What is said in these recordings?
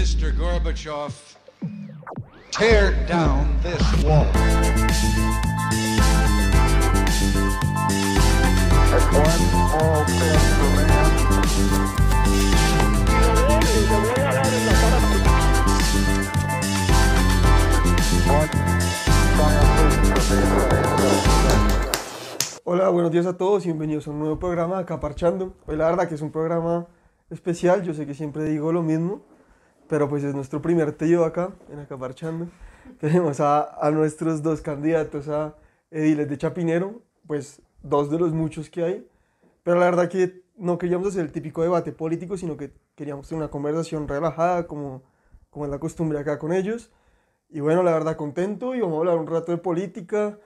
Mr. Gorbachev, tear down this wall. Hola, buenos días a todos y bienvenidos a un nuevo programa Acá Parchando. Hoy la verdad que es un programa especial, yo sé que siempre digo lo mismo, pero pues es nuestro primer trío acá, en Acá Parchando. Tenemos a, a nuestros dos candidatos a ediles de Chapinero, pues dos de los muchos que hay, pero la verdad que no queríamos hacer el típico debate político, sino que queríamos tener una conversación relajada, como, como es la costumbre acá con ellos. Y bueno, la verdad contento y vamos a hablar un rato de política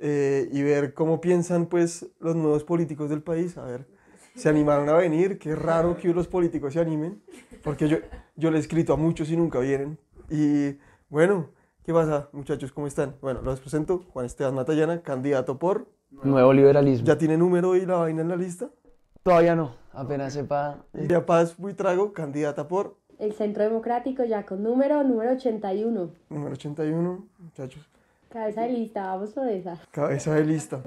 eh, y ver cómo piensan pues los nuevos políticos del país. A ver, se animaron a venir, qué raro que los políticos se animen, porque yo, yo le he escrito a muchos y nunca vienen. Y bueno, ¿qué pasa muchachos? ¿Cómo están? Bueno, los presento, Juan Esteban Matallana, candidato por... Nuevo liberalismo. ¿Ya tiene número y la vaina en la lista? Todavía no, apenas sepa. María Paz Buitrago, candidata por El Centro Democrático ya con número, número 81. número 81, muchachos. Cabeza de lista, vamos por esa. Cabeza de lista.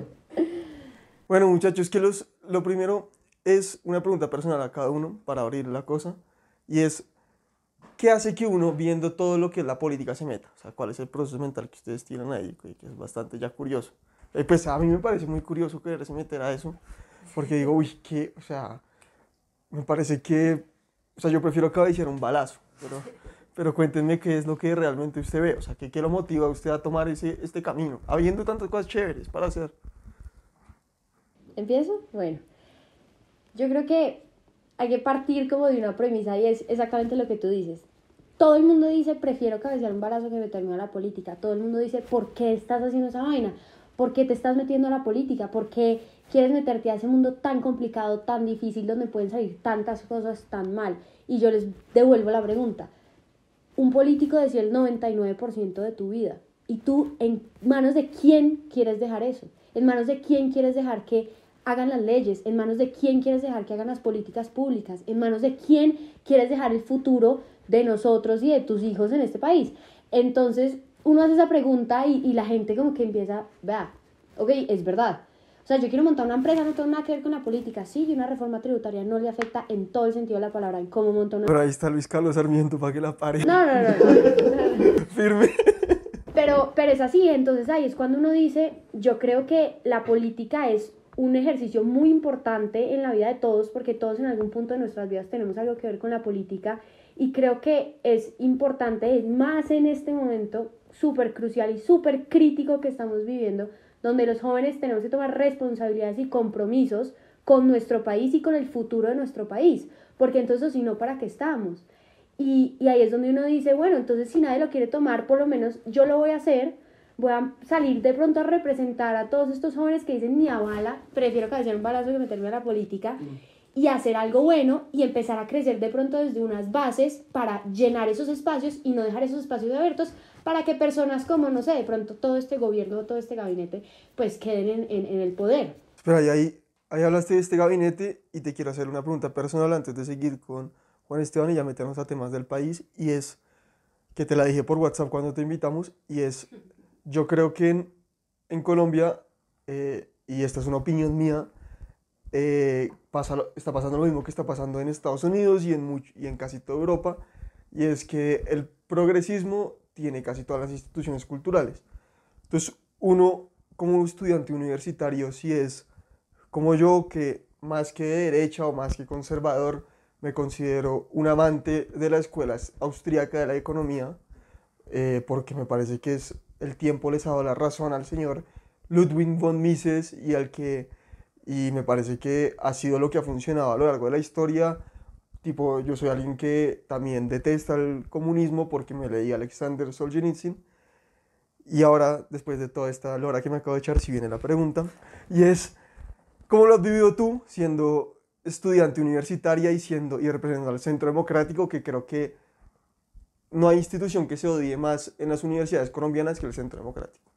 Bueno, muchachos, que los, lo primero es una pregunta personal a cada uno para abrir la cosa. Y es, ¿qué hace que uno, viendo todo lo que es la política, se meta? O sea, ¿cuál es el proceso mental que ustedes tienen ahí? Que, que es bastante ya curioso. Eh, pues a mí me parece muy curioso quererse meter a eso. Porque digo, uy, que, o sea, me parece que, o sea, yo prefiero cabecear un balazo. Pero, pero cuéntenme qué es lo que realmente usted ve. O sea, ¿qué, qué lo motiva a usted a tomar ese, este camino? Habiendo tantas cosas chéveres para hacer. ¿Empiezo? Bueno, yo creo que hay que partir como de una premisa y es exactamente lo que tú dices. Todo el mundo dice, prefiero cabecear un balazo que meterme a la política. Todo el mundo dice, ¿por qué estás haciendo esa vaina? ¿Por qué te estás metiendo a la política? ¿Por qué quieres meterte a ese mundo tan complicado, tan difícil, donde pueden salir tantas cosas tan mal? Y yo les devuelvo la pregunta. Un político decía el 99% de tu vida. ¿Y tú en manos de quién quieres dejar eso? ¿En manos de quién quieres dejar que hagan las leyes? ¿En manos de quién quieres dejar que hagan las políticas públicas? ¿En manos de quién quieres dejar el futuro de nosotros y de tus hijos en este país? Entonces, uno hace esa pregunta y, y la gente como que empieza, vea, ok, es verdad. O sea, yo quiero montar una empresa, no tengo nada que ver con la política. Sí, y una reforma tributaria no le afecta en todo el sentido de la palabra, en cómo monta una... Pero ahí está Luis Carlos Sarmiento para que la pare. No, no, no, no. Firme. Pero, pero es así, entonces ahí es cuando uno dice, yo creo que la política es un ejercicio muy importante en la vida de todos, porque todos en algún punto de nuestras vidas tenemos algo que ver con la política, y creo que es importante, es más en este momento súper crucial y súper crítico que estamos viviendo, donde los jóvenes tenemos que tomar responsabilidades y compromisos con nuestro país y con el futuro de nuestro país, porque entonces si no, ¿para qué estamos? Y, y ahí es donde uno dice, bueno, entonces si nadie lo quiere tomar, por lo menos yo lo voy a hacer, voy a salir de pronto a representar a todos estos jóvenes que dicen ni a bala, prefiero cabecear un balazo que meterme a la política, y hacer algo bueno y empezar a crecer de pronto desde unas bases para llenar esos espacios y no dejar esos espacios abiertos para que personas como, no sé, de pronto todo este gobierno, todo este gabinete, pues queden en, en, en el poder. Espera, y ahí, ahí hablaste de este gabinete y te quiero hacer una pregunta personal antes de seguir con Juan Esteban y ya meternos a temas del país. Y es que te la dije por WhatsApp cuando te invitamos. Y es, yo creo que en, en Colombia, eh, y esta es una opinión mía, eh, pasa, está pasando lo mismo que está pasando en Estados Unidos y en, much- y en casi toda Europa. Y es que el progresismo tiene casi todas las instituciones culturales. Entonces, uno como estudiante universitario, si es como yo, que más que de derecha o más que conservador, me considero un amante de la escuela austríaca de la economía, eh, porque me parece que es el tiempo les ha dado la razón al señor Ludwig von Mises y al que y me parece que ha sido lo que ha funcionado a lo largo de la historia. Tipo, yo soy alguien que también detesta el comunismo porque me leí Alexander Solzhenitsyn. Y ahora, después de toda esta lora que me acabo de echar, si viene la pregunta. Y es, ¿cómo lo has vivido tú siendo estudiante universitaria y, siendo, y representando al Centro Democrático, que creo que no hay institución que se odie más en las universidades colombianas que el Centro Democrático?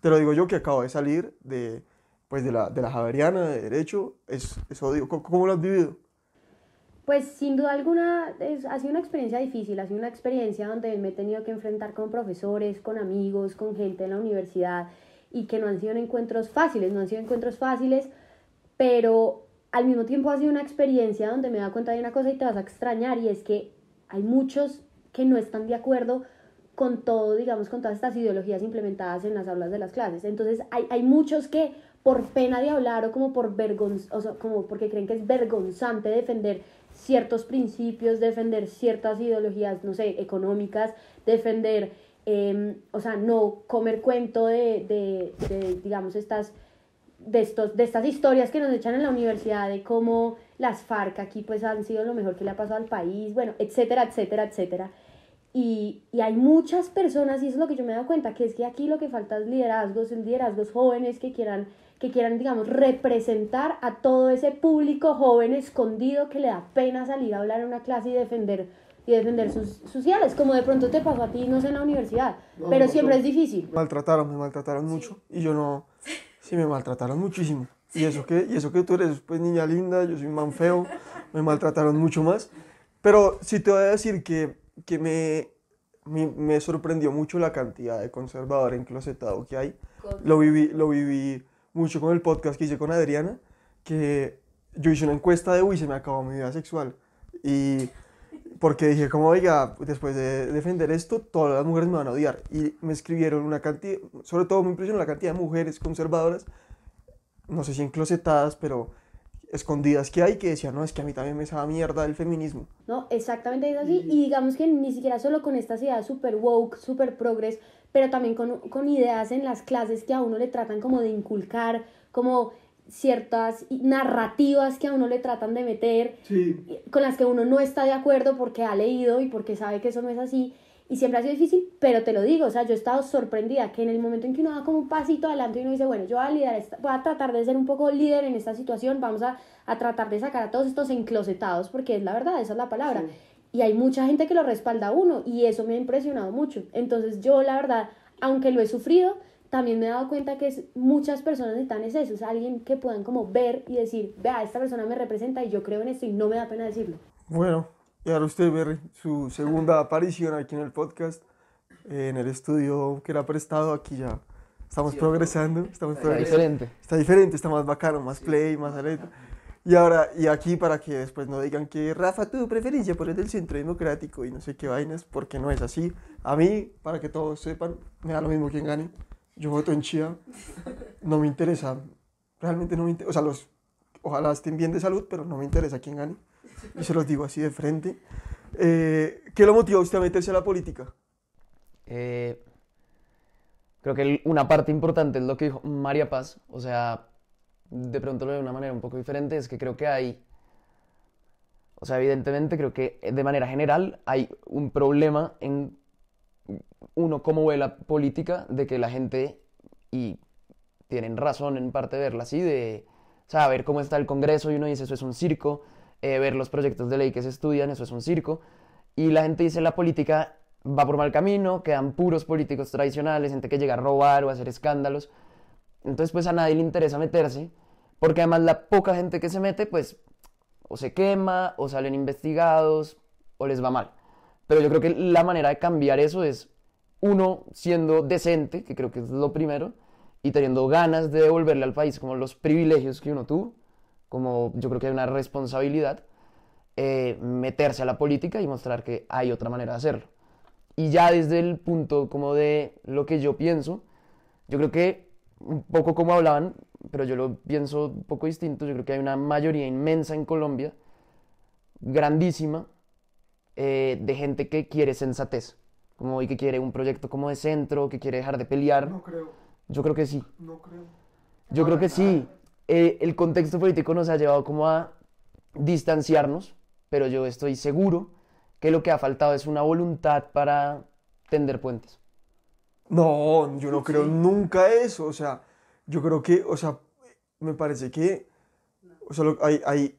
Te lo digo yo que acabo de salir de, pues de, la, de la Javeriana, de Derecho, es, es odio. ¿Cómo, cómo lo has vivido? Pues sin duda alguna es- ha sido una experiencia difícil, ha sido una experiencia donde me he tenido que enfrentar con profesores, con amigos, con gente en la universidad y que no han sido encuentros fáciles, no han sido encuentros fáciles, pero al mismo tiempo ha sido una experiencia donde me he dado cuenta de una cosa y te vas a extrañar y es que hay muchos que no están de acuerdo con todo, digamos, con todas estas ideologías implementadas en las aulas de las clases. Entonces hay, hay muchos que por pena de hablar o como por vergonz o sea, como porque creen que es vergonzante defender ciertos principios, defender ciertas ideologías, no sé, económicas, defender, eh, o sea, no comer cuento de, de, de, digamos, estas de, estos, de estas historias que nos echan en la universidad de cómo las FARC aquí pues han sido lo mejor que le ha pasado al país, bueno, etcétera, etcétera, etcétera. Y, y hay muchas personas, y eso es lo que yo me he dado cuenta, que es que aquí lo que falta es liderazgos, liderazgos jóvenes que quieran, que quieran, digamos, representar a todo ese público joven escondido que le da pena salir a hablar en una clase y defender, y defender sus, sus ideales, como de pronto te pasó a ti, no sé, en la universidad, No, pero no, siempre no. es difícil. Me maltrataron, me maltrataron mucho. Y yo no. Sí, me maltrataron muchísimo. Y eso que, y eso que tú eres, pues, niña linda, yo soy un man feo, me maltrataron mucho más. Pero sí te voy a decir que, que me, me, me sorprendió mucho la cantidad de conservador enclosetado que hay. Lo viví, lo viví mucho con el podcast que hice con Adriana, que yo hice una encuesta de, uy, se me acabó mi vida sexual. Y porque dije, como, oiga, después de defender esto, todas las mujeres me van a odiar. Y me escribieron una cantidad, sobre todo me impresionó la cantidad de mujeres conservadoras, no sé si enclosetadas, pero escondidas que hay, que decían, no, es que a mí también me sabe mierda el feminismo. ¿no? Exactamente es así. Y digamos que ni siquiera solo con estas ideas super woke, super progress, pero también con, con ideas en las clases que a uno le tratan como de inculcar, como ciertas narrativas que a uno le tratan de meter, con las que uno no está de acuerdo porque ha leído y porque sabe que eso no es así. Y siempre ha sido difícil, pero te lo digo, o sea, yo he estado sorprendida que en el momento en que uno da como un pasito adelante y uno dice, bueno, yo voy a, liderar esta- voy a tratar de ser un poco líder en esta situación, vamos a, a tratar de sacar a todos estos enclosetados, porque es la verdad, esa es la palabra. Y hay mucha gente que lo respalda a uno y eso me ha impresionado mucho. Entonces yo, la verdad, aunque lo he sufrido, también me he dado cuenta que es, muchas personas necesitan es eso, es alguien que puedan como ver y decir, vea, esta persona me representa y yo creo en esto y no me da pena decirlo. Bueno, y ahora usted, Berry, su segunda aparición aquí en el podcast, eh, en el estudio que era prestado, aquí ya estamos progresando, estamos Está progresando. diferente. Está diferente, está más bacano, más play, más alerta. Y ahora, y aquí para que después no digan que Rafa, tu preferencia por el del centro democrático y no sé qué vainas, porque no es así. A mí, para que todos sepan, me da lo mismo quien gane. Yo voto en Chía. No me interesa. Realmente no me interesa. O sea, los, ojalá estén bien de salud, pero no me interesa quién gane. Y se los digo así de frente. Eh, ¿Qué lo motivó a usted a meterse a la política? Eh, creo que una parte importante es lo que dijo María Paz, o sea, de pronto lo de una manera un poco diferente, es que creo que hay, o sea, evidentemente creo que de manera general hay un problema en uno cómo ve la política, de que la gente, y tienen razón en parte de verla así, de ver cómo está el Congreso y uno dice eso es un circo, eh, ver los proyectos de ley que se estudian, eso es un circo, y la gente dice la política va por mal camino, quedan puros políticos tradicionales, gente que llega a robar o a hacer escándalos, entonces pues a nadie le interesa meterse, porque además la poca gente que se mete pues o se quema, o salen investigados, o les va mal. Pero yo creo que la manera de cambiar eso es, uno, siendo decente, que creo que es lo primero, y teniendo ganas de devolverle al país como los privilegios que uno tuvo, como yo creo que hay una responsabilidad, eh, meterse a la política y mostrar que hay otra manera de hacerlo. Y ya desde el punto como de lo que yo pienso, yo creo que un poco como hablaban, pero yo lo pienso un poco distinto, yo creo que hay una mayoría inmensa en Colombia, grandísima, eh, de gente que quiere sensatez, como y que quiere un proyecto como de centro, que quiere dejar de pelear. creo, Yo creo que sí. no creo. Yo creo que sí. Eh, el contexto político nos ha llevado como a distanciarnos, pero yo estoy seguro que lo que ha faltado es una voluntad para tender puentes. No, yo no creo nunca eso. O sea, yo creo que, o sea, me parece que, o sea, lo- hay, hay,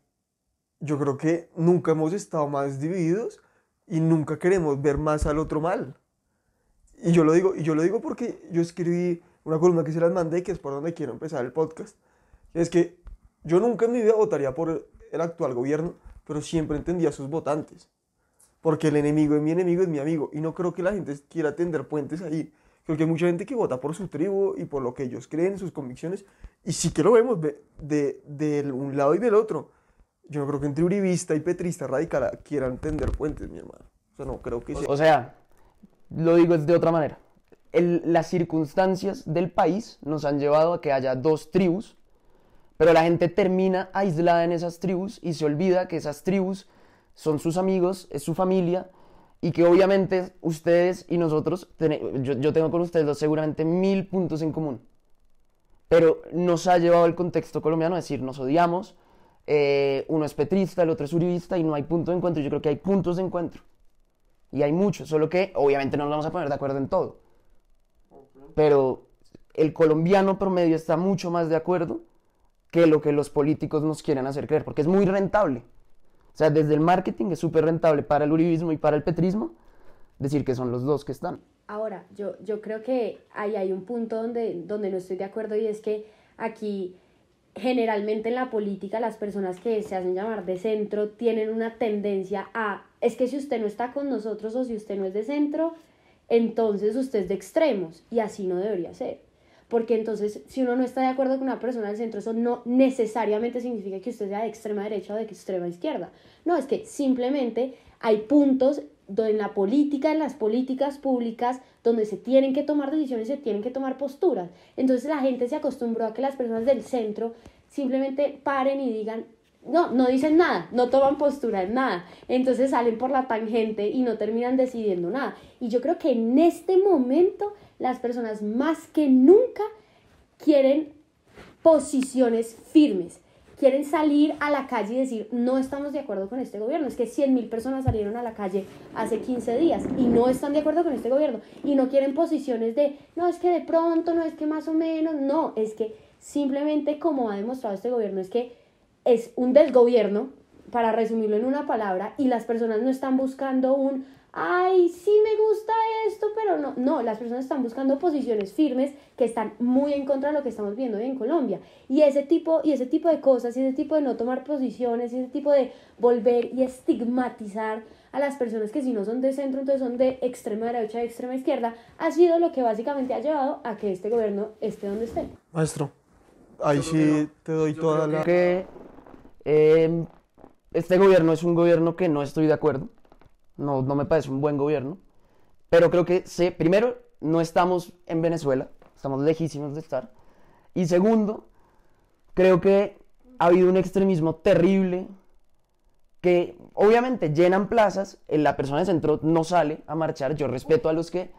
yo creo que nunca hemos estado más divididos y nunca queremos ver más al otro mal. Y yo lo digo, y yo lo digo porque yo escribí una columna que se las mandé, que es por donde quiero empezar el podcast. Es que yo nunca en mi vida votaría por el actual gobierno, pero siempre entendía a sus votantes. Porque el enemigo de mi enemigo es mi amigo. Y no creo que la gente quiera tender puentes ahí. Creo que hay mucha gente que vota por su tribu y por lo que ellos creen, sus convicciones. Y sí que lo vemos de, de, un lado y del otro. Yo no creo que entre uribista y petrista radical quieran tender puentes, mi hermano. O sea, no creo que sea. O sea, lo digo de otra manera. Las circunstancias del país nos han llevado a que haya dos tribus, pero la gente termina aislada en esas tribus y se olvida que esas tribus son sus amigos, es su familia y que obviamente ustedes y nosotros, yo, yo tengo con ustedes dos seguramente mil puntos en común, pero nos ha llevado el contexto colombiano a decir nos odiamos, eh, uno es petrista, el otro es uribista y no hay punto de encuentro. Yo creo que hay puntos de encuentro. Y hay muchos, solo que obviamente no nos vamos a poner de acuerdo en todo. Pero el colombiano promedio está mucho más de acuerdo que lo que los políticos nos quieren hacer creer, porque es muy rentable. O sea, desde el marketing es súper rentable para el uribismo y para el petrismo decir que son los dos que están. Ahora, yo, yo creo que ahí hay un punto donde, donde no estoy de acuerdo y es que aquí generalmente en la política las personas que se hacen llamar de centro tienen una tendencia a, es que si usted no está con nosotros o si usted no es de centro, entonces usted es de extremos y así no debería ser. Porque entonces, si uno no está de acuerdo con una persona del centro, eso no necesariamente significa que usted sea de extrema derecha o de extrema izquierda. No, es que simplemente hay puntos en la política, en las políticas públicas, donde se tienen que tomar decisiones, se tienen que tomar posturas. Entonces la gente se acostumbró a que las personas del centro simplemente paren y digan, no, no dicen nada, no toman postura en nada. Entonces salen por la tangente y no terminan decidiendo nada. Y yo creo que en este momento las personas más que nunca quieren posiciones firmes. Quieren salir a la calle y decir, no estamos de acuerdo con este gobierno. Es que 100 mil personas salieron a la calle hace 15 días y no están de acuerdo con este gobierno. Y no quieren posiciones de, no, es que de pronto, no es que más o menos. No, es que simplemente como ha demostrado este gobierno, es que es un desgobierno, para resumirlo en una palabra, y las personas no están buscando un, ay, sí me gusta esto, pero no, no, las personas están buscando posiciones firmes que están muy en contra de lo que estamos viendo hoy en Colombia. Y ese tipo, y ese tipo de cosas, y ese tipo de no tomar posiciones, y ese tipo de volver y estigmatizar a las personas que si no son de centro, entonces son de extrema derecha, de extrema izquierda, ha sido lo que básicamente ha llevado a que este gobierno esté donde esté. Maestro, ahí sí te doy toda la... que eh, este gobierno es un gobierno que no estoy de acuerdo. No, no me parece un buen gobierno. Pero creo que, se, primero, no estamos en Venezuela. Estamos lejísimos de estar. Y segundo, creo que ha habido un extremismo terrible que obviamente llenan plazas. La persona de centro no sale a marchar. Yo respeto a los que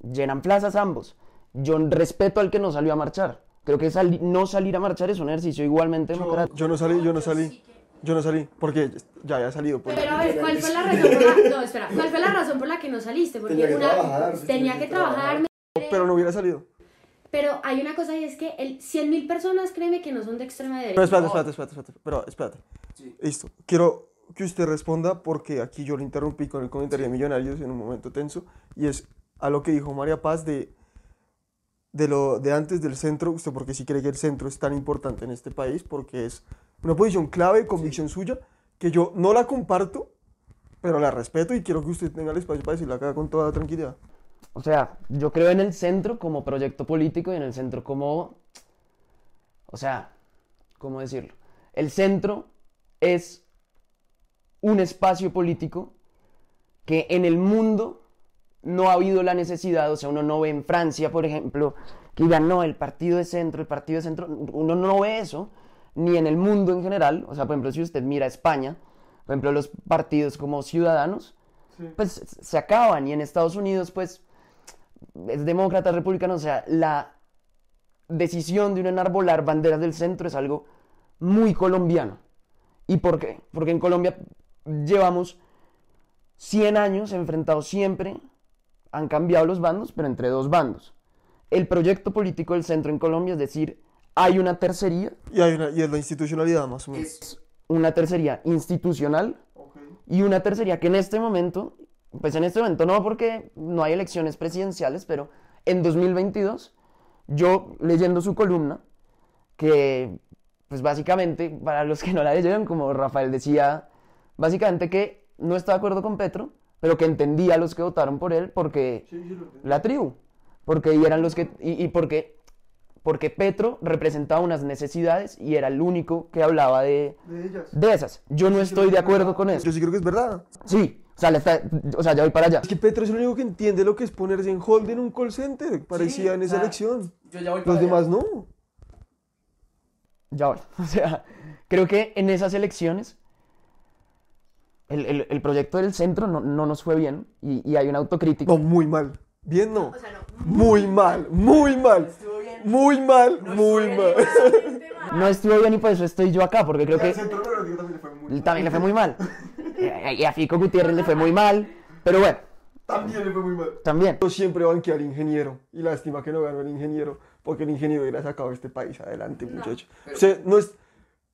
llenan plazas ambos. Yo respeto al que no salió a marchar. Creo que no salir a marchar es un ejercicio igualmente democrático. Yo no salí, yo no salí. Yo no salí, porque ya había salido. pues. Pero a ver, ¿cuál fue la razón por la, no, espera, ¿cuál fue la razón por la que no saliste? Porque Tenía que una trabajar, tenía que trabajar, Pero no hubiera salido. pero hay una cosa y es que el 100.000 personas, créeme que no son de extrema derecha. Pero espérate, espérate, espérate, espérate. Pero espérate. Listo. Quiero que usted responda porque aquí yo le interrumpí con el comentario de Millonarios en un momento tenso y es a lo que dijo María Paz de, de lo de antes del centro. Usted porque sí cree que el centro es tan importante en este país porque es una posición clave, convicción suya, que yo no la comparto, pero la respeto y quiero que usted tenga el espacio para decirla acá con toda tranquilidad. O sea, yo creo en el centro como proyecto político y en el centro como... O sea, ¿cómo decirlo? El centro es un espacio político que en el mundo no ha habido la necesidad, o sea, uno no ve en Francia, por ejemplo, que digan, no, el partido de centro, el partido de centro, uno no ve eso, ni en el mundo en general, o sea, por ejemplo, si usted mira España, por ejemplo, los partidos como Ciudadanos, pues se acaban, y en Estados Unidos, pues, es demócrata, republicano, o sea, la decisión de uno enarbolar banderas del centro es algo muy colombiano. ¿Y por qué? Porque en Colombia llevamos 100 años enfrentados siempre, han cambiado los bandos, pero entre dos bandos. El proyecto político del centro en Colombia es decir, hay una tercería, Y, hay una, y es la institucionalidad más o menos. una tercería institucional y una tercería que en este momento, pues en este momento no porque no hay elecciones presidenciales, pero en 2022, yo leyendo su columna, que pues básicamente para los que no la leyeron, como Rafael decía, básicamente que no está de acuerdo con Petro, pero que entendía a los que votaron por él porque la tribu, porque eran los que y, y porque porque Petro representaba unas necesidades y era el único que hablaba de, De ellas. de esas. Yo no estoy de acuerdo con eso. Yo sí creo que es verdad. Sí, o sea, le está- o sea, ya voy para allá. Es que Petro es el único que entiende lo que es ponerse en hold en un call center. Parecía en esa o sea, elección. Yo ya voy Los demás no. Ya voy. O sea, creo que en esas elecciones el, el- el proyecto del centro no, no nos fue bien y, y hay una autocrítica. No, muy mal. Bien no. Muy mal, muy mal. Muy mal, muy mal. No estuvo bien y por eso estoy yo acá, porque creo que también le fue muy mal. Eh, Y a Fico Gutiérrez le fue muy mal, pero bueno, También le fue muy mal. también. Yo siempre banqué al ingeniero y lástima que no ganó el ingeniero porque el ingeniero hubiera sacado este país adelante, muchacho. O sea, no es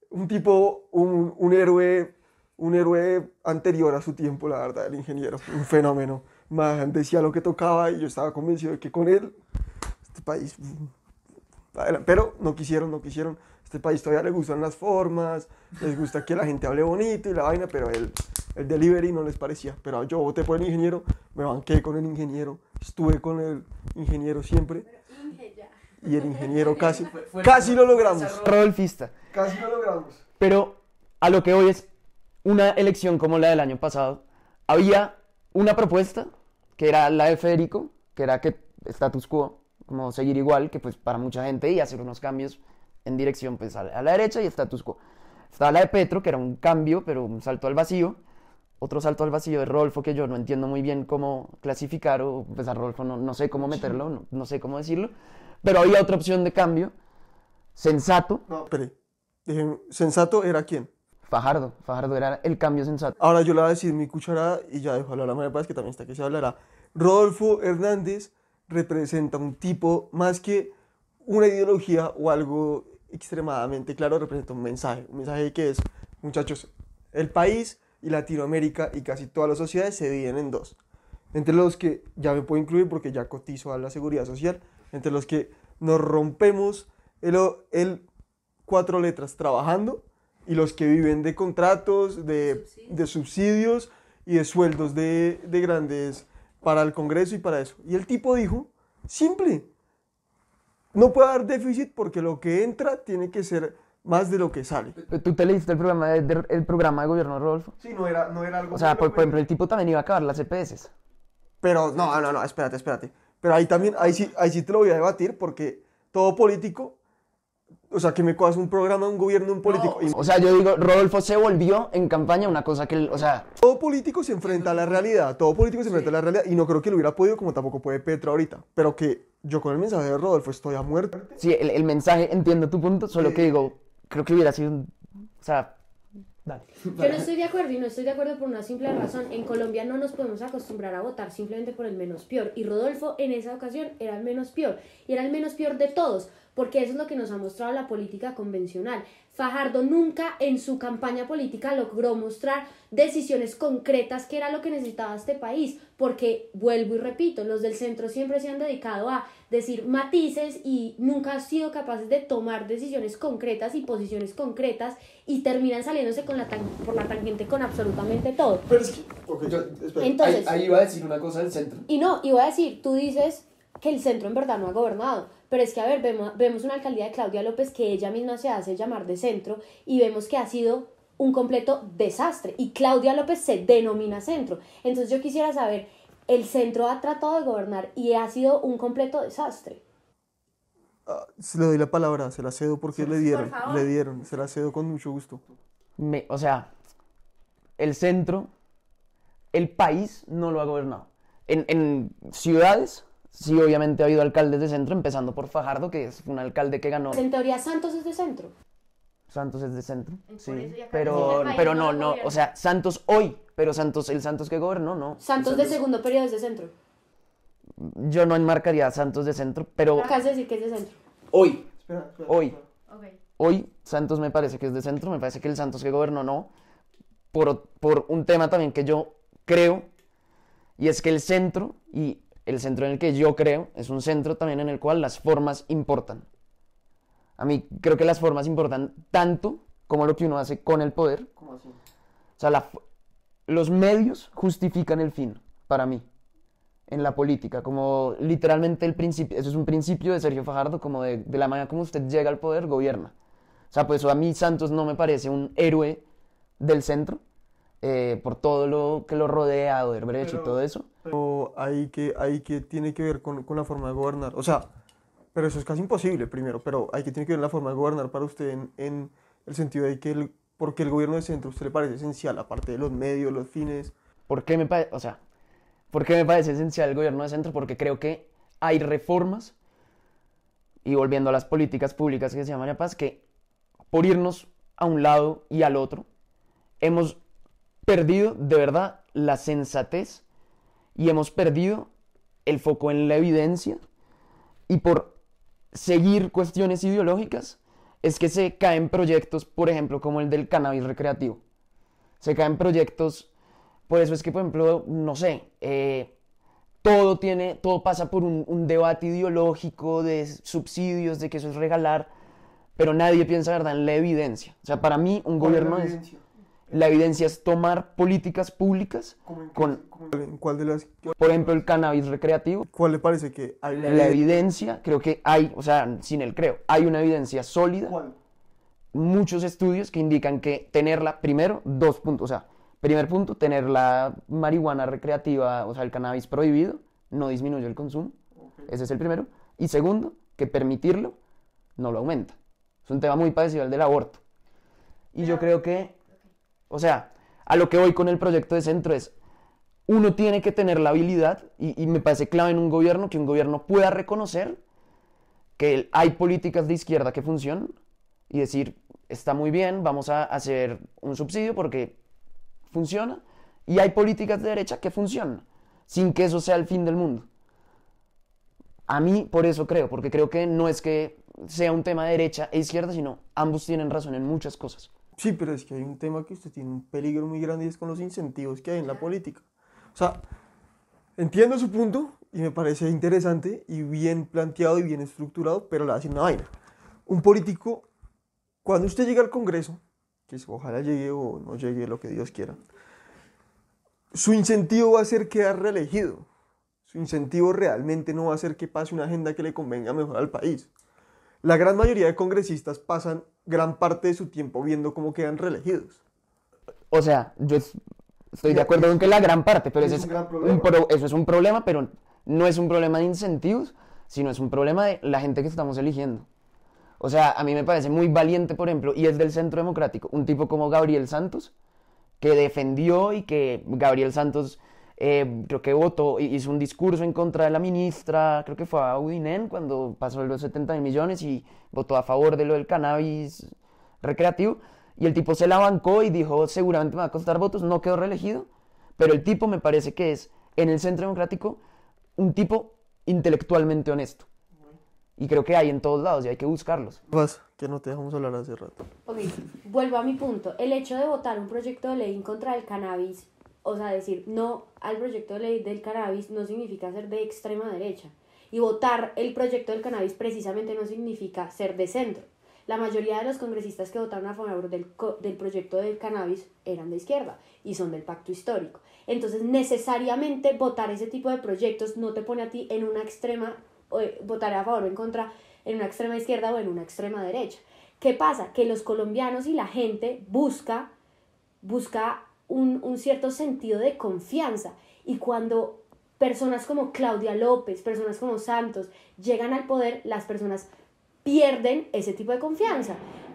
un tipo, un, un héroe, un héroe anterior a su tiempo, la verdad, el ingeniero, un fenómeno. Más decía lo que tocaba y yo estaba convencido de que con él este país mm. Pero no quisieron, no quisieron. Este país todavía le gustan las formas, les gusta que la gente hable bonito y la vaina, pero el, el delivery no les parecía. Pero yo voté por el ingeniero, me banqué con el ingeniero, estuve con el ingeniero siempre. Y el ingeniero casi, casi lo logramos. Rodolfista. Casi lo logramos. Pero a lo que hoy es una elección como la del año pasado, había una propuesta que era la de Federico, que era que status quo, como seguir igual, que pues para mucha gente y hacer unos cambios en dirección pues a la, derecha y status quo. Estaba la de Petro, que era un cambio, pero un salto al vacío. Otro salto al vacío de Rodolfo que yo no entiendo muy bien cómo clasificar, o pues a Rodolfo no, no sé cómo meterlo, no, no sé cómo decirlo. Pero había otra opción de cambio, sensato, No, espere. Dejen- ¿Sensato era quién? Fajardo. Fajardo era el cambio sensato. Ahora yo le voy a decir mi cucharada y ya dejo hablar a María Paz, que también está que se hablará. Rodolfo Hernández representa un tipo más que una ideología o algo extremadamente claro, representa un mensaje. Un mensaje que es, muchachos, el país y Latinoamérica y casi todas las sociedades se dividen en dos. Entre los que ya me puedo incluir porque ya cotizo a la seguridad social, entre los que nos rompemos el, el cuatro letras trabajando y los que viven de contratos, de, de subsidios y de sueldos de, de grandes para el Congreso y para eso. Y el tipo dijo, simple, no puede haber déficit porque lo que entra tiene que ser más de lo que sale. ¿Tú te leíste el programa de, de- el programa de gobierno de Rodolfo? Sí, no era, no era algo... O sea, por, por ejemplo, el tipo también iba a acabar las EPS. Pero no, no, no, espérate, espérate. Pero ahí también, ahí sí, ahí sí te lo voy a debatir porque todo político, o sea, que me cojas un programa un gobierno un político. y O sea, yo digo, Rodolfo se volvió en campaña una cosa que, él- o sea, todo político se enfrenta a la realidad, todo político se enfrenta a la realidad y no creo que lo hubiera podido como tampoco puede Petro ahorita. Pero que yo con el mensaje de Rodolfo estoy a muerte. sí, el, el mensaje, entiendo tu punto, solo que digo, creo que hubiera sido, un- o sea, dale. Yo no estoy de acuerdo y no estoy de acuerdo por una simple razón. En Colombia no nos podemos acostumbrar a votar simplemente por el menos peor. Y Rodolfo en esa ocasión era el menos peor. Y era el menos peor de todos, porque eso es lo que nos ha mostrado la política convencional. Fajardo nunca en su campaña política logró mostrar decisiones concretas que era lo que necesitaba este país, porque vuelvo y repito, los del centro siempre se han dedicado a decir matices y nunca han sido capaces de tomar decisiones concretas y posiciones concretas y terminan saliéndose con la tan- por la tangente con absolutamente todo. Pero es que, ok, espera. Entonces, iba a decir una cosa del centro. y no, iba a decir, tú dices que el centro en verdad no ha gobernado, pero es que, a ver, vemos, vemos una alcaldía de Claudia López que ella misma se hace llamar de centro y vemos que ha sido un completo desastre y Claudia López se denomina centro. Entonces yo quisiera saber, el centro ha tratado de gobernar y ha sido un completo desastre. Ah, se le doy la palabra, se la cedo porque le dieron, le dieron, se la cedo con mucho gusto. Me- o sea, el centro, el país no lo ha gobernado. En, en ciudades, sí, obviamente ha habido alcaldes de centro, empezando por Fajardo, que es un alcalde que ganó. En teoría Santos es de centro. Santos es de centro, Por sí. Pero, pero no no, o sea, Santos hoy, pero Santos, el Santos que gobernó, no. Santos de segundo periodo es de centro. Yo no enmarcaría a Santos de centro, pero Acá es decir que es de centro. hoy, Espera, espera, hoy, hoy Santos me parece que es de centro, me parece que el Santos que gobernó no, por, por un tema también que yo creo, y es que el centro, y el centro en el que yo creo, es un centro también en el cual las formas importan. A mí creo que las formas importan tanto como lo que uno hace con el poder. ¿Cómo así? O sea, la los medios justifican el fin, para mí, en la política, como literalmente el principio, eso es un principio de Sergio Fajardo, como de, de la manera como usted llega al poder, gobierna. O sea, pues a mí Santos no me parece un héroe del centro, eh, por todo lo que lo rodea, Odebrecht y Pero- todo eso. O ahí que, ahí que tiene que ver con, con la forma de gobernar. O sea, pero eso es casi imposible primero, pero hay que tiene que ver la forma de gobernar para usted en, en el sentido de que el, porque el gobierno de centro a usted le parece esencial, aparte de los medios, los fines. ¿Por qué me parece, o sea, por qué me parece esencial el gobierno de centro? Porque creo que hay reformas, y volviendo a las políticas públicas que se llama María Paz, que por irnos a un lado y al otro, hemos perdido de verdad la sensatez y hemos perdido el foco en la evidencia y por seguir cuestiones ideológicas es que se caen proyectos, por ejemplo, como el del cannabis recreativo. Se caen proyectos, por eso es que, por ejemplo, no sé, eh, todo tiene, todo pasa por un, un debate ideológico de subsidios, de que eso es regalar, pero nadie piensa, ¿verdad?, en la evidencia. O sea, para mí, un gobierno es... La evidencia es tomar políticas públicas con, ¿En cuál de las por ejemplo, el cannabis recreativo. cuál le parece que hay La evidencia, creo que hay, o sea, sin el creo, hay una evidencia sólida, ¿Cuál? muchos estudios que indican que tenerla, primero, dos puntos, o sea, primer punto, tener la marihuana recreativa, o sea, el cannabis prohibido, no disminuye el consumo, ese es el primero, y segundo, que permitirlo no lo aumenta. Es un tema muy parecido al del aborto. Y yo creo que, o sea, a lo que voy con el proyecto de centro es, uno tiene que tener la habilidad, y, me parece clave en un gobierno, que un gobierno pueda reconocer que hay políticas de izquierda que funcionan y decir, está muy bien, vamos a hacer un subsidio porque funciona, y hay políticas de derecha que funcionan, sin que eso sea el fin del mundo. A mí por eso creo, porque creo que no es que sea un tema de derecha e izquierda, sino ambos tienen razón en muchas cosas. Sí, pero es que hay un tema que usted tiene un peligro muy grande y es con los incentivos que hay en la política. O sea, entiendo su punto y me parece interesante y bien planteado y bien estructurado, pero le hace una vaina. Un político, cuando usted llega al Congreso, que es- ojalá llegue o no llegue, lo que Dios quiera, su incentivo va a ser quedar reelegido. Su incentivo realmente no va a ser que pase una agenda que le convenga mejor al país. La gran mayoría de congresistas pasan gran parte de su tiempo viendo cómo quedan reelegidos. O sea, yo es- estoy de acuerdo con que la gran parte, pero Es es un pro- eso es un problema, pero no es un problema de incentivos, sino es un problema de la gente que estamos eligiendo. O sea, a mí me parece muy valiente, por ejemplo, y es del Centro Democrático, un tipo como Gabriel Santos, que defendió y que Gabriel Santos eh, creo que votó, hizo un discurso en contra de la ministra, creo que fue a Udinen cuando pasó los 70 mil millones y votó a favor de lo del cannabis recreativo. Y el tipo se la bancó y dijo, seguramente me va a costar votos, no quedó reelegido. Pero el tipo me parece que es, en el Centro Democrático, un tipo intelectualmente honesto. Y creo que hay en todos lados y hay que buscarlos. Vas, que no te dejamos hablar hace rato. Ok, vuelvo a mi punto. El hecho de votar un proyecto de ley en contra del cannabis, o sea, decir no al proyecto de ley del cannabis no significa ser de extrema derecha. Y votar el proyecto del cannabis precisamente no significa ser de centro. La mayoría de los congresistas que votaron a favor del, del proyecto del cannabis eran de izquierda y son del pacto histórico. Entonces, necesariamente votar ese tipo de proyectos no te pone a ti en una extrema, o, eh, votar a favor o en contra, en una extrema izquierda o en una extrema derecha. ¿Qué pasa? Que los colombianos y la gente busca, busca un, un cierto sentido de confianza. Y cuando personas como Claudia López, personas como Santos llegan al poder, las personas pierden ese tipo de confianza.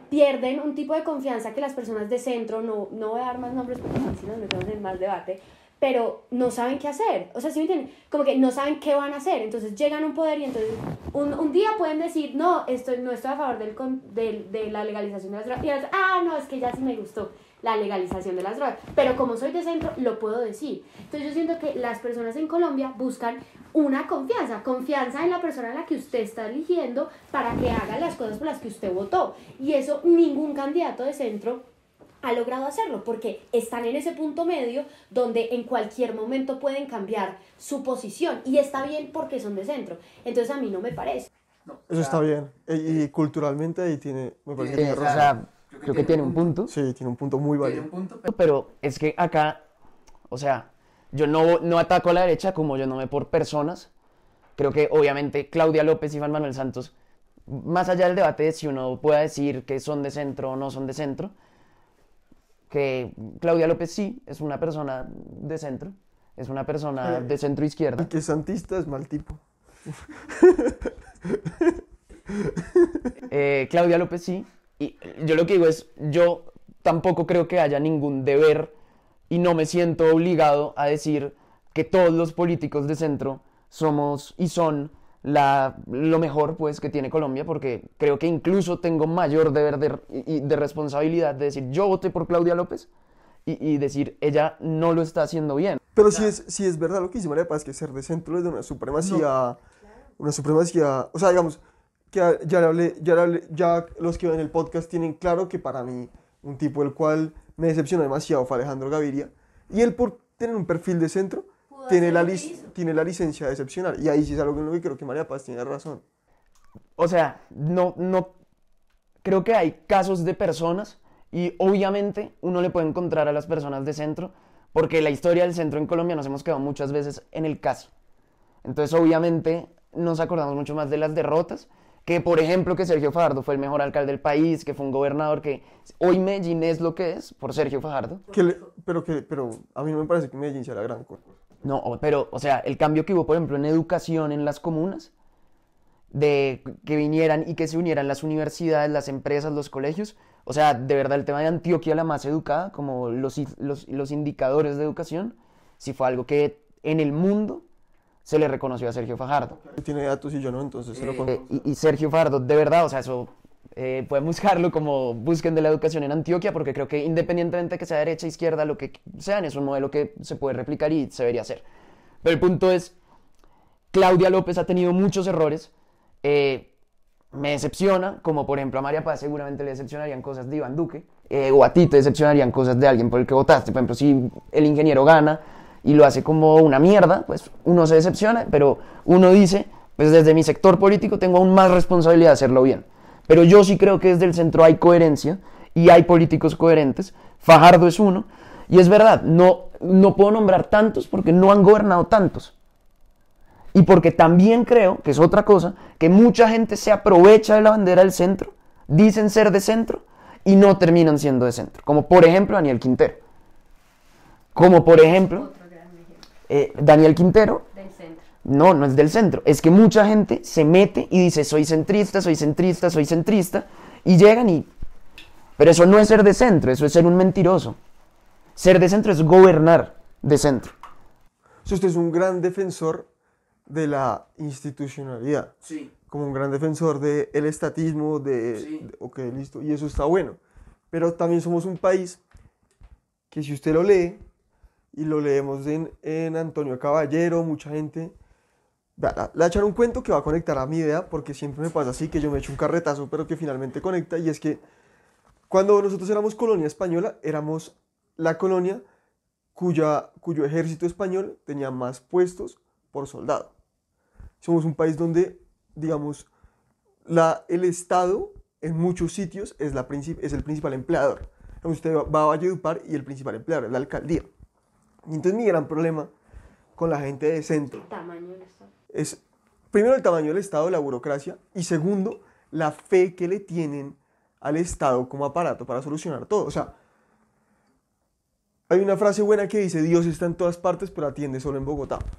Pierden un tipo de confianza que las personas de centro, no, no voy a dar más nombres porque si nos metemos en más debate, pero no saben qué hacer. O sea, ¿sí me entienden? Como que no saben qué van a hacer. Entonces llegan a un poder y entonces un, un día pueden decir, no, estoy, no estoy a favor del, del- de la legalización de las drogas. Ah, no, es que ya sí me gustó la legalización de las drogas. Pero como soy de centro, lo puedo decir. Entonces yo siento que las personas en Colombia buscan una confianza, confianza en la persona a la que usted está eligiendo para que haga las cosas por las que usted votó. Y eso ningún candidato de centro ha logrado hacerlo porque están en ese punto medio donde en cualquier momento pueden cambiar su posición y está bien porque son de centro. Entonces a mí no me parece. Eso está bien. Y, y culturalmente ahí tiene, me parece que tiene o sea, creo que tiene un punto. Sí, tiene un punto muy válido. Pero es que acá o sea, yo no, no ataco a la derecha como yo no me por personas. Creo que obviamente Claudia López y Juan Manuel Santos, más allá del debate de si uno pueda decir que son de centro o no son de centro, que Claudia López sí es una persona de centro, es una persona de centro izquierda. El que santista es mal tipo. Eh, Claudia López sí. Y yo lo que digo es, yo tampoco creo que haya ningún deber y no me siento obligado a decir que todos los políticos de centro somos y son la, lo mejor pues que tiene Colombia, porque creo que incluso tengo mayor deber de, y- de responsabilidad de decir yo voté por Claudia López y, y decir ella no lo está haciendo bien. Pero si es, si es verdad lo que dice María Paz, que ser de centro es de una supremacía, una supremacía, o sea, digamos, que a- ya, le hablé, ya, le hablé- ya los que ven el podcast tienen claro que para mí un tipo el cual me decepcionó demasiado fue Alejandro Gaviria, y él por tener un perfil de centro, tiene la, tiene la licencia de decepcionar, y ahí sí es algo en lo que creo que María Paz tiene razón. O sea, no, no, creo que hay casos de personas y obviamente uno le puede encontrar a las personas de centro porque la historia del centro en Colombia nos hemos quedado muchas veces en el caso. Entonces obviamente nos acordamos mucho más de las derrotas que por ejemplo que Sergio Fajardo fue el mejor alcalde del país, que fue un gobernador que hoy Medellín es lo que es por Sergio Fajardo. Que le- pero, que, pero a mí no me parece que Medellín sea la gran cosa. No, pero, o sea, el cambio que hubo, por ejemplo, en educación en las comunas, de que vinieran y que se unieran las universidades, las empresas, los colegios, o sea, de verdad el tema de Antioquia la más educada, como los, los, los indicadores de educación, sí fue algo que en el mundo se le reconoció a Sergio Fajardo. Tiene datos y yo no, entonces se lo Eh, pongo. y, y Sergio Fajardo, de verdad, o sea, eso eh, pueden buscarlo como busquen de la educación en Antioquia, porque creo que independientemente de que sea derecha, izquierda, lo que sean, es un modelo que se puede replicar y se debería hacer. Pero el punto es, Claudia López ha tenido muchos errores. eh, me decepciona, como por ejemplo a María Paz seguramente le decepcionarían cosas de Iván Duque, eh, o a ti te decepcionarían cosas de alguien por el que votaste. Por ejemplo, si el ingeniero gana y lo hace como una mierda, pues uno se decepciona, pero uno dice, pues desde mi sector político tengo aún más responsabilidad de hacerlo bien. Pero yo sí creo que desde el centro hay coherencia y hay políticos coherentes. Fajardo es uno. Y es verdad, no, no puedo nombrar tantos porque no han gobernado tantos. Y porque también creo, que es otra cosa, que mucha gente se aprovecha de la bandera del centro, dicen ser de centro y no terminan siendo de centro. Como por ejemplo Daniel Quintero. Como por ejemplo eh, Daniel Quintero. del centro. No, no es del centro. Es que mucha gente se mete y dice soy centrista, soy centrista, soy centrista. Y llegan y... Pero eso no es ser de centro, eso es ser un mentiroso. Ser de centro es gobernar de centro. Sea, usted es un gran defensor de la institucionalidad. Sí. como un gran defensor del el estatismo, de, Sí. de- ok, listo, y eso está bueno. Pero también somos un país que si usted lo lee, y lo leemos en, en Antonio Caballero, mucha gente, la- le voy a echar un cuento que va a conectar a mi idea, porque siempre me pasa así, que yo me echo un carretazo, pero que finalmente conecta, y es que cuando nosotros éramos colonia española, éramos la colonia cuya, cuyo ejército español tenía más puestos por soldado. Somos un país donde, digamos, la, el Estado en muchos sitios es, la es el principal empleador. Usted va a Valledupar y el principal empleador es la alcaldía. Y entonces mi gran problema con la gente de centro Tamaño del Estado. es, primero, el tamaño del Estado, la burocracia, y segundo, la fe que le tienen al Estado como aparato para solucionar todo. O sea, hay una frase buena que dice, Dios está en todas partes, pero atiende solo en Bogotá.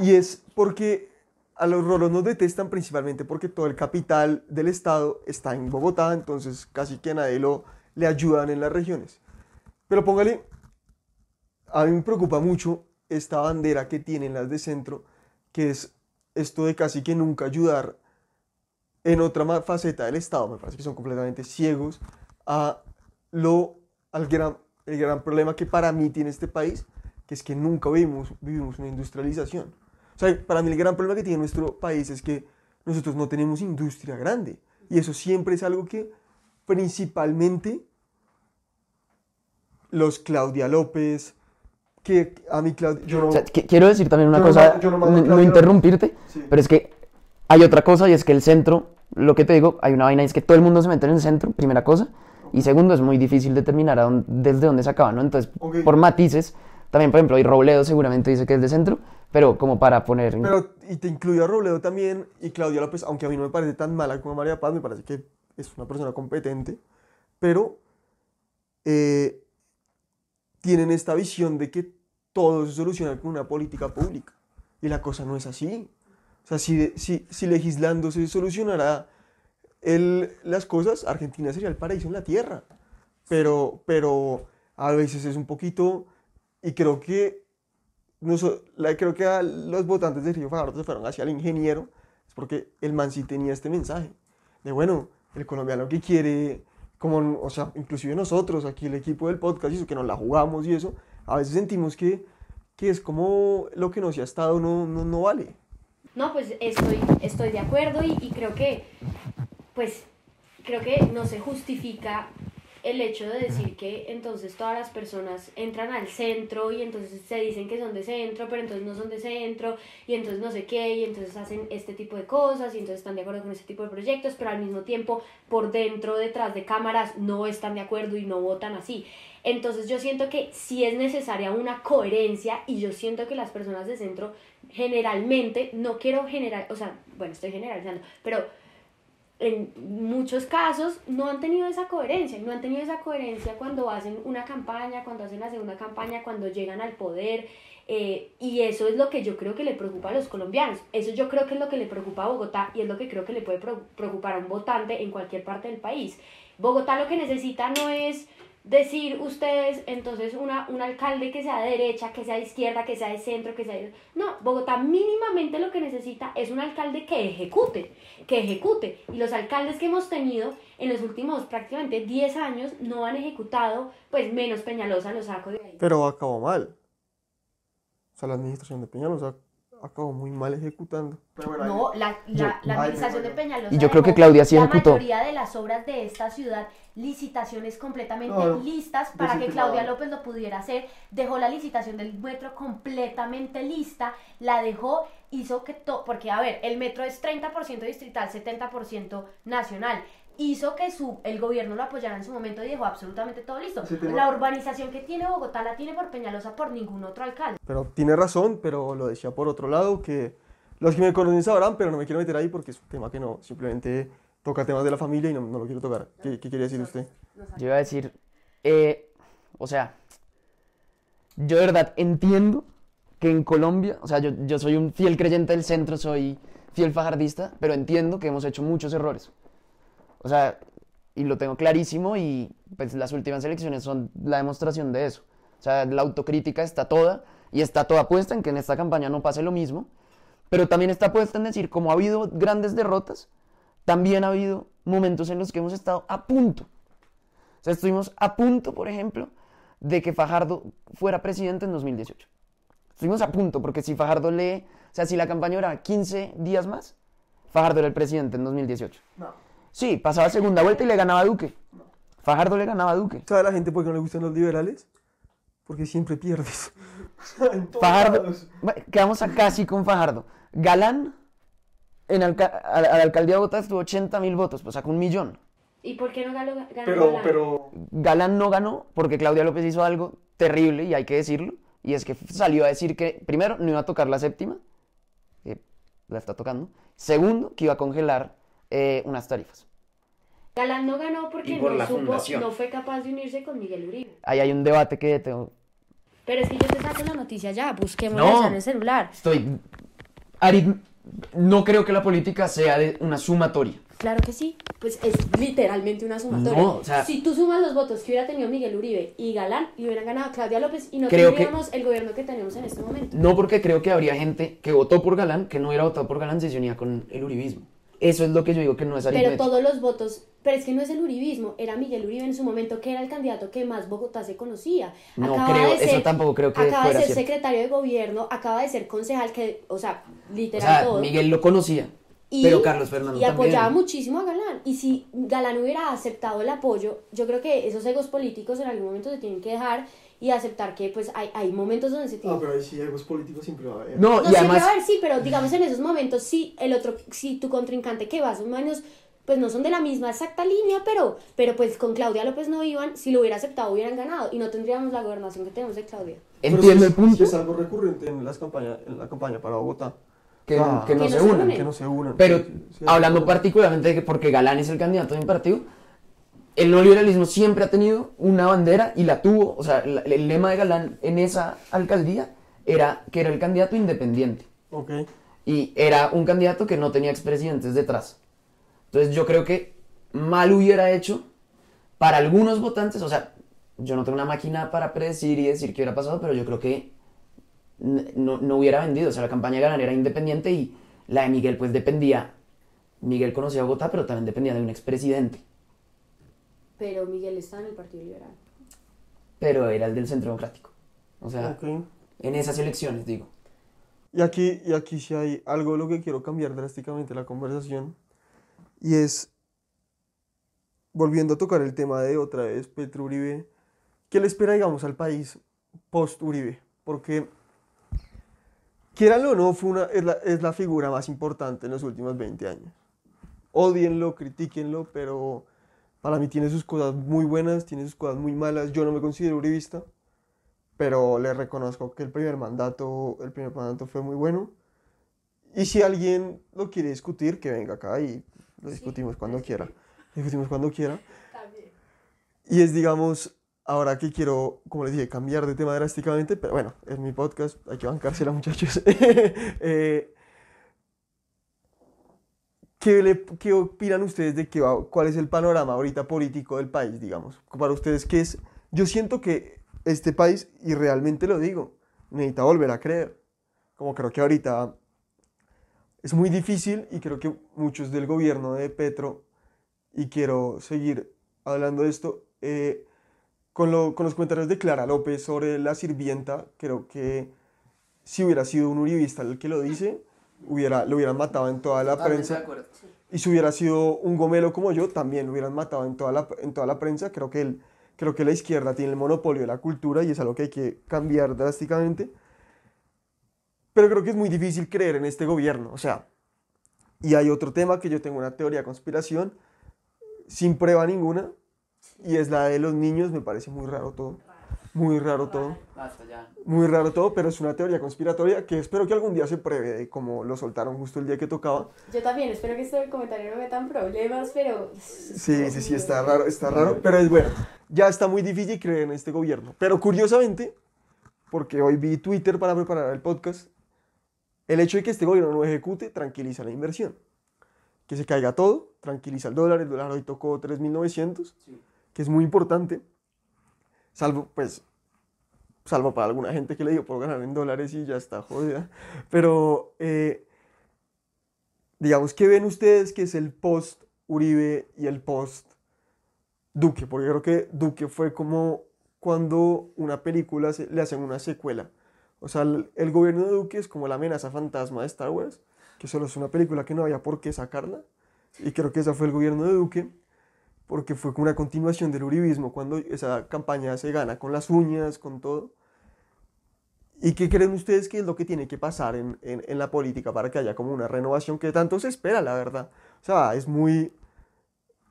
Y es porque a los rolos nos detestan principalmente porque todo el capital del Estado está en Bogotá, entonces casi que a nadie lo, le ayudan en las regiones. Pero póngale, a mí me preocupa mucho esta bandera que tienen las de centro, que es esto de casi que nunca ayudar en otra faceta del Estado. Me parece que son completamente ciegos a lo, al gran, el gran problema que para mí tiene este país, que es que nunca vivimos, vivimos una industrialización. O sea, para mí el gran problema que tiene nuestro país es que nosotros no tenemos industria grande. Y eso siempre es algo que principalmente los Claudia López, que a mí Claudia... Yo no, O sea, qui- quiero decir también una Yo no cosa, ma- yo no no, no interrumpirte, Sí. pero es que hay otra cosa y es que el centro, lo que te digo, hay una vaina y es que todo el mundo se mete en el centro, primera cosa, y segundo, es muy difícil determinar a dónde- desde dónde se acaba, ¿no? Entonces, Ok. por matices, También, por ejemplo, y Robledo seguramente dice que es de centro, pero como para poner... Pero, y te incluyo a Robledo también, y Claudia López, aunque a mí no me parece tan mala como María Paz, me parece que es una persona competente, pero eh, tienen esta visión de que todo se soluciona con una política pública, y la cosa no es así. O sea, si, si, si legislando se solucionará el- las cosas, Argentina sería el paraíso en la tierra, pero, pero a veces es un poquito, y creo que no so- la- creo que a los votantes de Río Fajardo se fueron hacia el ingeniero, es porque el man sí tenía este mensaje, de bueno, el colombiano que quiere, como, o sea, inclusive nosotros, aquí el equipo del podcast, y que nos la jugamos y eso, a veces sentimos que, que es como lo que no se ha estado no, no, no vale. No, pues estoy, estoy de acuerdo y creo que, pues, creo que no se justifica el hecho de decir que entonces todas las personas entran al centro y entonces se dicen que son de centro, pero entonces no son de centro y entonces no sé qué y entonces hacen este tipo de cosas y entonces están de acuerdo con este tipo de proyectos, pero al mismo tiempo por dentro, detrás de cámaras, no están de acuerdo y no votan así. Entonces yo siento que sí es necesaria una coherencia y yo siento que las personas de centro generalmente, no quiero general, o sea, bueno, estoy generalizando, pero en muchos casos no han tenido esa coherencia, no han tenido esa coherencia cuando hacen una campaña, cuando hacen la segunda campaña, cuando llegan al poder, eh, y eso es lo que yo creo que le preocupa a los colombianos, eso yo creo que es lo que le preocupa a Bogotá y es lo que creo que le puede preocupar a un votante en cualquier parte del país. Bogotá lo que necesita no es decir ustedes, entonces, una, un alcalde que sea de derecha, que sea de izquierda, que sea de centro, que sea de... No, Bogotá mínimamente lo que necesita es un alcalde que ejecute, que ejecute. Y los alcaldes que hemos tenido en los últimos prácticamente 10 años no han ejecutado, pues menos Peñalosa lo saco de ahí. Pero acabó mal. O sea, la administración de Peñalosa acabó muy mal ejecutando. Pero bueno, ahí- No, la, la, administración de. Peñalosa. Y yo creo que Claudia sí ejecutó. La mayoría de las obras de esta ciudad, licitaciones completamente No, listas para que. Claudia López lo pudiera hacer. Dejó la licitación del metro completamente lista, la dejó, hizo que todo. Porque, a ver, el metro es 30% distrital, 70% nacional. Hizo que su, el gobierno lo apoyara en su momento y dejó absolutamente todo listo. La urbanización que tiene Bogotá la tiene por Peñalosa por ningún otro alcalde. Pero tiene razón, pero lo decía por otro lado, que los que me conocen sabrán, pero no me quiero meter ahí porque es un tema que no, simplemente toca temas de la familia y no, no lo quiero tocar. ¿Qué, qué quería decir usted? Yo iba a decir, eh, o sea, yo de verdad entiendo que en Colombia, o sea, yo, yo soy un fiel creyente del centro, soy fiel fajardista, pero entiendo que hemos hecho muchos errores. O sea, y lo tengo clarísimo y pues las últimas elecciones son la demostración de eso. O sea, la autocrítica está toda y está toda puesta en que en esta campaña no pase lo mismo, pero también está puesta en decir, como ha habido grandes derrotas, también ha habido momentos en los que hemos estado a punto. O sea, estuvimos a punto, por ejemplo, de que Fajardo fuera presidente en 2018. Estuvimos a punto, porque si Fajardo lee, o sea, si la campaña era 15 días más, Fajardo era el presidente en 2018. Sí, pasaba segunda vuelta y le ganaba a Duque. Fajardo le ganaba a Duque. ¿Sabe la gente por qué no le gustan los liberales? Porque siempre pierdes. En todos Fajardo, lados. quedamos a casi con Fajardo. Galán, en alca- a, la- a la alcaldía de Bogotá estuvo 80 mil votos, pues sacó un millón. ¿Y por qué no ganó, ganó Pero, Galán? pero, Galán no ganó porque Claudia López hizo algo terrible y hay que decirlo. Y es que salió a decir que, primero, no iba a tocar la séptima, que la está tocando. Segundo, que iba a congelar eh, unas tarifas. Galán no ganó porque por no supo, no fue capaz de unirse con Miguel Uribe. Ahí hay un debate que tengo. Pero es que yo te saco la noticia ya, No. ya en el celular. Estoy. Ari, no creo que la política sea de una sumatoria. Claro que sí, pues es literalmente una sumatoria. No, o sea- si tú sumas los votos que hubiera tenido Miguel Uribe y Galán, y hubieran ganado Claudia López y no que- tendríamos el gobierno que tenemos en este momento. No porque creo que habría gente que votó por Galán que no hubiera votado por Galán si se unía con el uribismo. Eso es lo que yo digo que no es Pero aritmético. todos los votos, pero es que no es el uribismo, era Miguel Uribe en su momento que era el candidato que más Bogotá se conocía. No Acaba creo, de eso ser- tampoco creo que Acaba fuera de ser cierto. secretario de gobierno, acaba de ser concejal, que, o sea, O literal sea, todo. Miguel lo conocía, Y- pero Carlos Fernando Y apoyaba también. muchísimo a Galán. Y si Galán hubiera aceptado el apoyo, yo creo que esos egos políticos en algún momento se tienen que dejar y aceptar que pues hay, hay momentos donde se tiene no, pero ahí sí, egos políticos siempre va a haber. No, no y siempre además, va a haber, sí, pero digamos en esos momentos, sí, el otro, si tu contrincante que más o menos pues no son de la misma exacta línea, pero, pero pues con Claudia López no iban, si lo hubiera aceptado hubieran ganado y no tendríamos la gobernación que tenemos de Claudia. Entiendo sí el punto, sí es algo recurrente en, las campañas, en la campaña para Bogotá. que, Ah, que no Que se no se unan. unen. Que no se unan. Pero Sí, sí, hablando sí. particularmente de que porque Galán es el candidato de mi partido, el neoliberalismo siempre ha tenido una bandera y la tuvo, o sea, el lema de Galán en esa alcaldía era que era el candidato independiente Ok. y era un candidato que no tenía expresidentes detrás. Entonces yo creo que mal hubiera hecho para algunos votantes, o sea, yo no tengo una máquina para predecir y decir qué hubiera pasado, pero yo creo que no, no hubiera vendido. O sea, la campaña de Galán era independiente y la de Miguel pues dependía. Miguel conocía a Bogotá, pero también dependía de un expresidente. Pero Miguel está en el Partido Liberal. Pero era el del Centro Democrático. O sea, Ok. en esas elecciones, digo. Y aquí, y aquí sí hay algo de lo que quiero cambiar drásticamente la conversación. Y es, volviendo a tocar el tema de otra vez Petro Uribe, ¿qué le espera, digamos, al país post-Uribe? Porque, quieranlo o no, fue una, es, la, es la figura más importante en los últimos 20 años. Odienlo, critíquenlo, pero para mí tiene sus cosas muy buenas, tiene sus cosas muy malas. Yo no me considero uribista pero le reconozco que el primer mandato, el primer mandato fue muy bueno. Y si alguien lo quiere discutir, que venga acá y lo discutimos cuando quiera. Discutimos cuando quiera. Y es, digamos, ahora que quiero, como les dije, cambiar de tema drásticamente, pero bueno, es mi podcast, hay que bancársela, muchachos. Eh, ¿qué, le- qué opinan ustedes de qué va- cuál es el panorama ahorita político del país, digamos? Para ustedes, ¿qué es? Yo siento que este país, y realmente lo digo, necesita volver a creer. Como creo que ahorita es muy difícil y creo que muchos del gobierno de Petro, y quiero seguir hablando de esto, eh, con, lo- con los comentarios de Clara López sobre la sirvienta, creo que si hubiera sido un uribista el que lo dice, hubiera, lo hubieran matado en toda la prensa. Y si hubiera sido un gomelo como yo, también lo hubieran matado en toda la, en toda la prensa. Creo que, el, creo que la izquierda tiene el monopolio de la cultura y es algo que hay que cambiar drásticamente. Pero creo que es muy difícil creer en este gobierno. O sea, y hay otro tema que yo tengo una teoría de conspiración sin prueba ninguna y es la de los niños. Me parece muy raro todo. Muy raro todo. Basta ya. Muy raro todo, pero es una teoría conspiratoria que espero que algún día se pruebe, como lo soltaron justo el día que tocaba. Yo también, espero que este comentario no me metan problemas, pero... Sí, sí, sí, está raro, está raro, pero es bueno. Ya está muy difícil creer en este gobierno. Pero curiosamente, porque hoy vi Twitter para preparar el podcast, el hecho de que este gobierno no ejecute tranquiliza la inversión. Que se caiga todo, tranquiliza el dólar, el dólar hoy tocó 3.900, que es muy importante, salvo, pues, salvo para alguna gente que le dio por ganar en dólares y ya está jodida. Pero, eh, digamos, ¿qué ven ustedes que es el post Uribe y el post Duque? Porque creo que Duque fue como cuando una película se- le hacen una secuela. O sea, el, el gobierno de Duque es como la amenaza fantasma de Star Wars, que solo es una película que no había por qué sacarla. Y creo que ese fue el gobierno de Duque, porque fue como una continuación del uribismo, cuando esa campaña se gana con las uñas, con todo. ¿Y qué creen ustedes que es lo que tiene que pasar en, en- en la política para que haya como una renovación que tanto se espera, la verdad? O sea, es muy...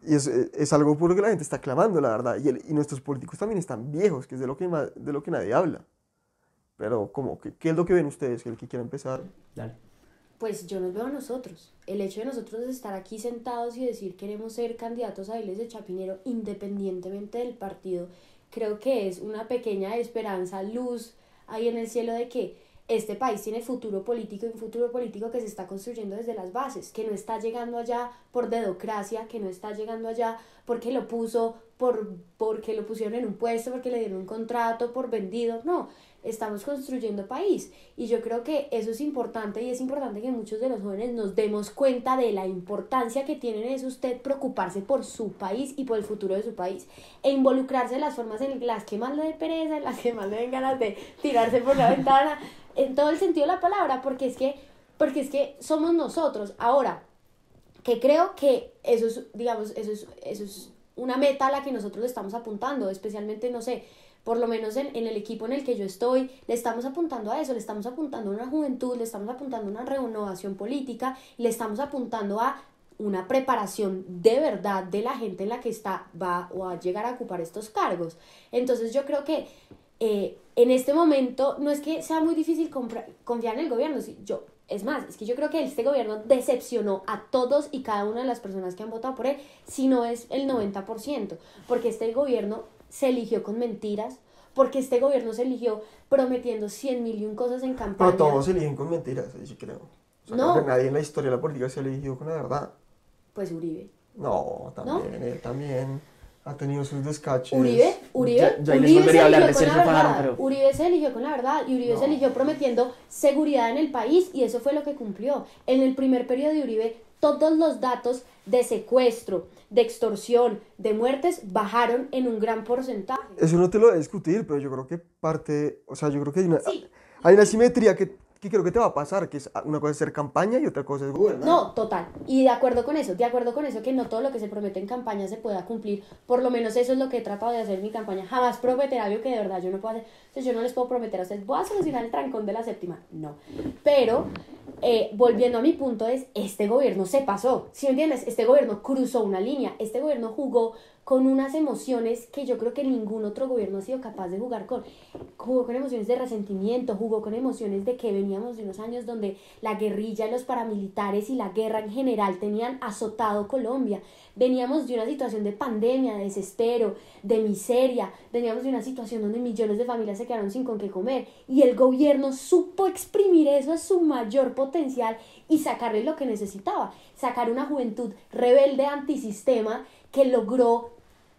Y es, es algo por lo que la gente está clamando, la verdad. Y, el- y nuestros políticos también están viejos, que es de lo que, de lo que nadie habla. Pero, como, ¿qué, qué es lo que ven ustedes? El que quiera empezar. Dale. Pues yo nos veo a nosotros. El hecho de nosotros estar aquí sentados y decir queremos ser candidatos a Iles de Chapinero independientemente del partido, creo que es una pequeña esperanza, luz ahí en el cielo de que este país tiene futuro político y un futuro político que se está construyendo desde las bases, que no está llegando allá por dedocracia, que no está llegando allá porque lo puso, por, porque lo pusieron en un puesto, porque le dieron un contrato, por vendido, no, estamos construyendo país y yo creo que eso es importante y es importante que muchos de los jóvenes nos demos cuenta de la importancia que tiene es usted preocuparse por su país y por el futuro de su país e involucrarse en las formas en las que más le dé pereza, en las que más le den ganas de tirarse por la ventana, en todo el sentido de la palabra, porque es que, porque es que somos nosotros. Ahora, que creo que eso es, digamos, eso es, eso es una meta a la que nosotros le estamos apuntando, especialmente, no sé, por lo menos en, en el equipo en el que yo estoy, le estamos apuntando a eso, le estamos apuntando a una juventud, le estamos apuntando a una renovación política, le estamos apuntando a una preparación de verdad de la gente en la que está, va o a llegar a ocupar estos cargos. Entonces yo creo que eh, en este momento no es que sea muy difícil confiar en el gobierno, si- yo, es más, es que yo creo que este gobierno decepcionó a todos y cada una de las personas que han votado por él, si no es el 90%, porque este gobierno se eligió con mentiras, porque este gobierno se eligió prometiendo 100 mil y un cosas en campaña. Pero todos se eligen con mentiras, ahí sí creo. O sea, No. creo que nadie en la historia de la política se ha elegido con la verdad. Pues Uribe. No, también, él también ha tenido sus descaches. Uribe, Uribe, Ya- ya Uribe se hablar eligió de con la Fajardo, verdad. pero- Uribe se eligió con la verdad y Uribe No. se eligió prometiendo seguridad en el país y eso fue lo que cumplió. En el primer periodo de Uribe, todos los datos de secuestro, de extorsión, de muertes bajaron en un gran porcentaje. Eso no te lo voy a discutir, pero yo creo que parte, o sea, yo creo que hay una, Sí. hay una simetría que, que creo que te va a pasar, que es una cosa es ser campaña y otra cosa es gobernar. No, total. Y de acuerdo con eso, de acuerdo con eso, que no todo lo que se promete en campaña se pueda cumplir. Por lo menos eso es lo que he tratado de hacer en mi campaña. Jamás prometer algo que de verdad yo no puedo hacer. O sea, yo no les puedo prometer a ustedes, voy a solucionar el trancón de la séptima. No. Pero, eh, volviendo a mi punto, es, este gobierno se pasó. Si me entiendes? Este gobierno cruzó una línea. Este gobierno jugó con unas emociones que yo creo que ningún otro gobierno ha sido capaz de jugar con. Jugó con emociones de resentimiento, jugó con emociones de que veníamos de unos años donde la guerrilla, los paramilitares y la guerra en general tenían azotado Colombia. Veníamos de una situación de pandemia, de desespero, de miseria. Veníamos de una situación donde millones de familias se quedaron sin con qué comer. Y el gobierno supo exprimir eso a su mayor potencial y sacarle lo que necesitaba. Sacar una juventud rebelde antisistema que logró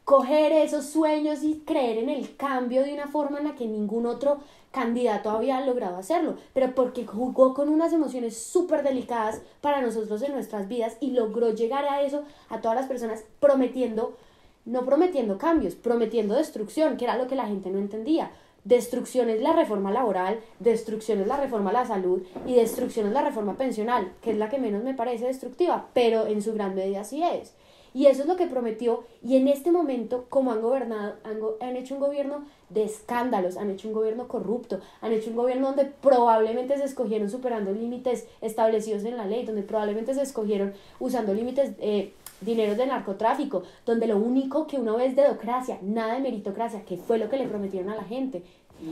coger esos sueños y creer en el cambio de una forma en la que ningún otro candidato había logrado hacerlo, pero porque jugó con unas emociones súper delicadas para nosotros en nuestras vidas y logró llegar a eso a todas las personas prometiendo, no prometiendo cambios, prometiendo destrucción, que era lo que la gente no entendía. Destrucción es la reforma laboral, destrucción es la reforma a la salud y destrucción es la reforma pensional, que es la que menos me parece destructiva, pero en su gran medida sí es. Y eso es lo que prometió. Y en este momento, como han gobernado, han, go- han hecho un gobierno de escándalos, han hecho un gobierno corrupto, han hecho un gobierno donde probablemente se escogieron superando límites establecidos en la ley, donde probablemente se escogieron usando límites, eh, dineros de narcotráfico, donde lo único que uno ve es dedocracia, nada de meritocracia, que fue lo que le prometieron a la gente.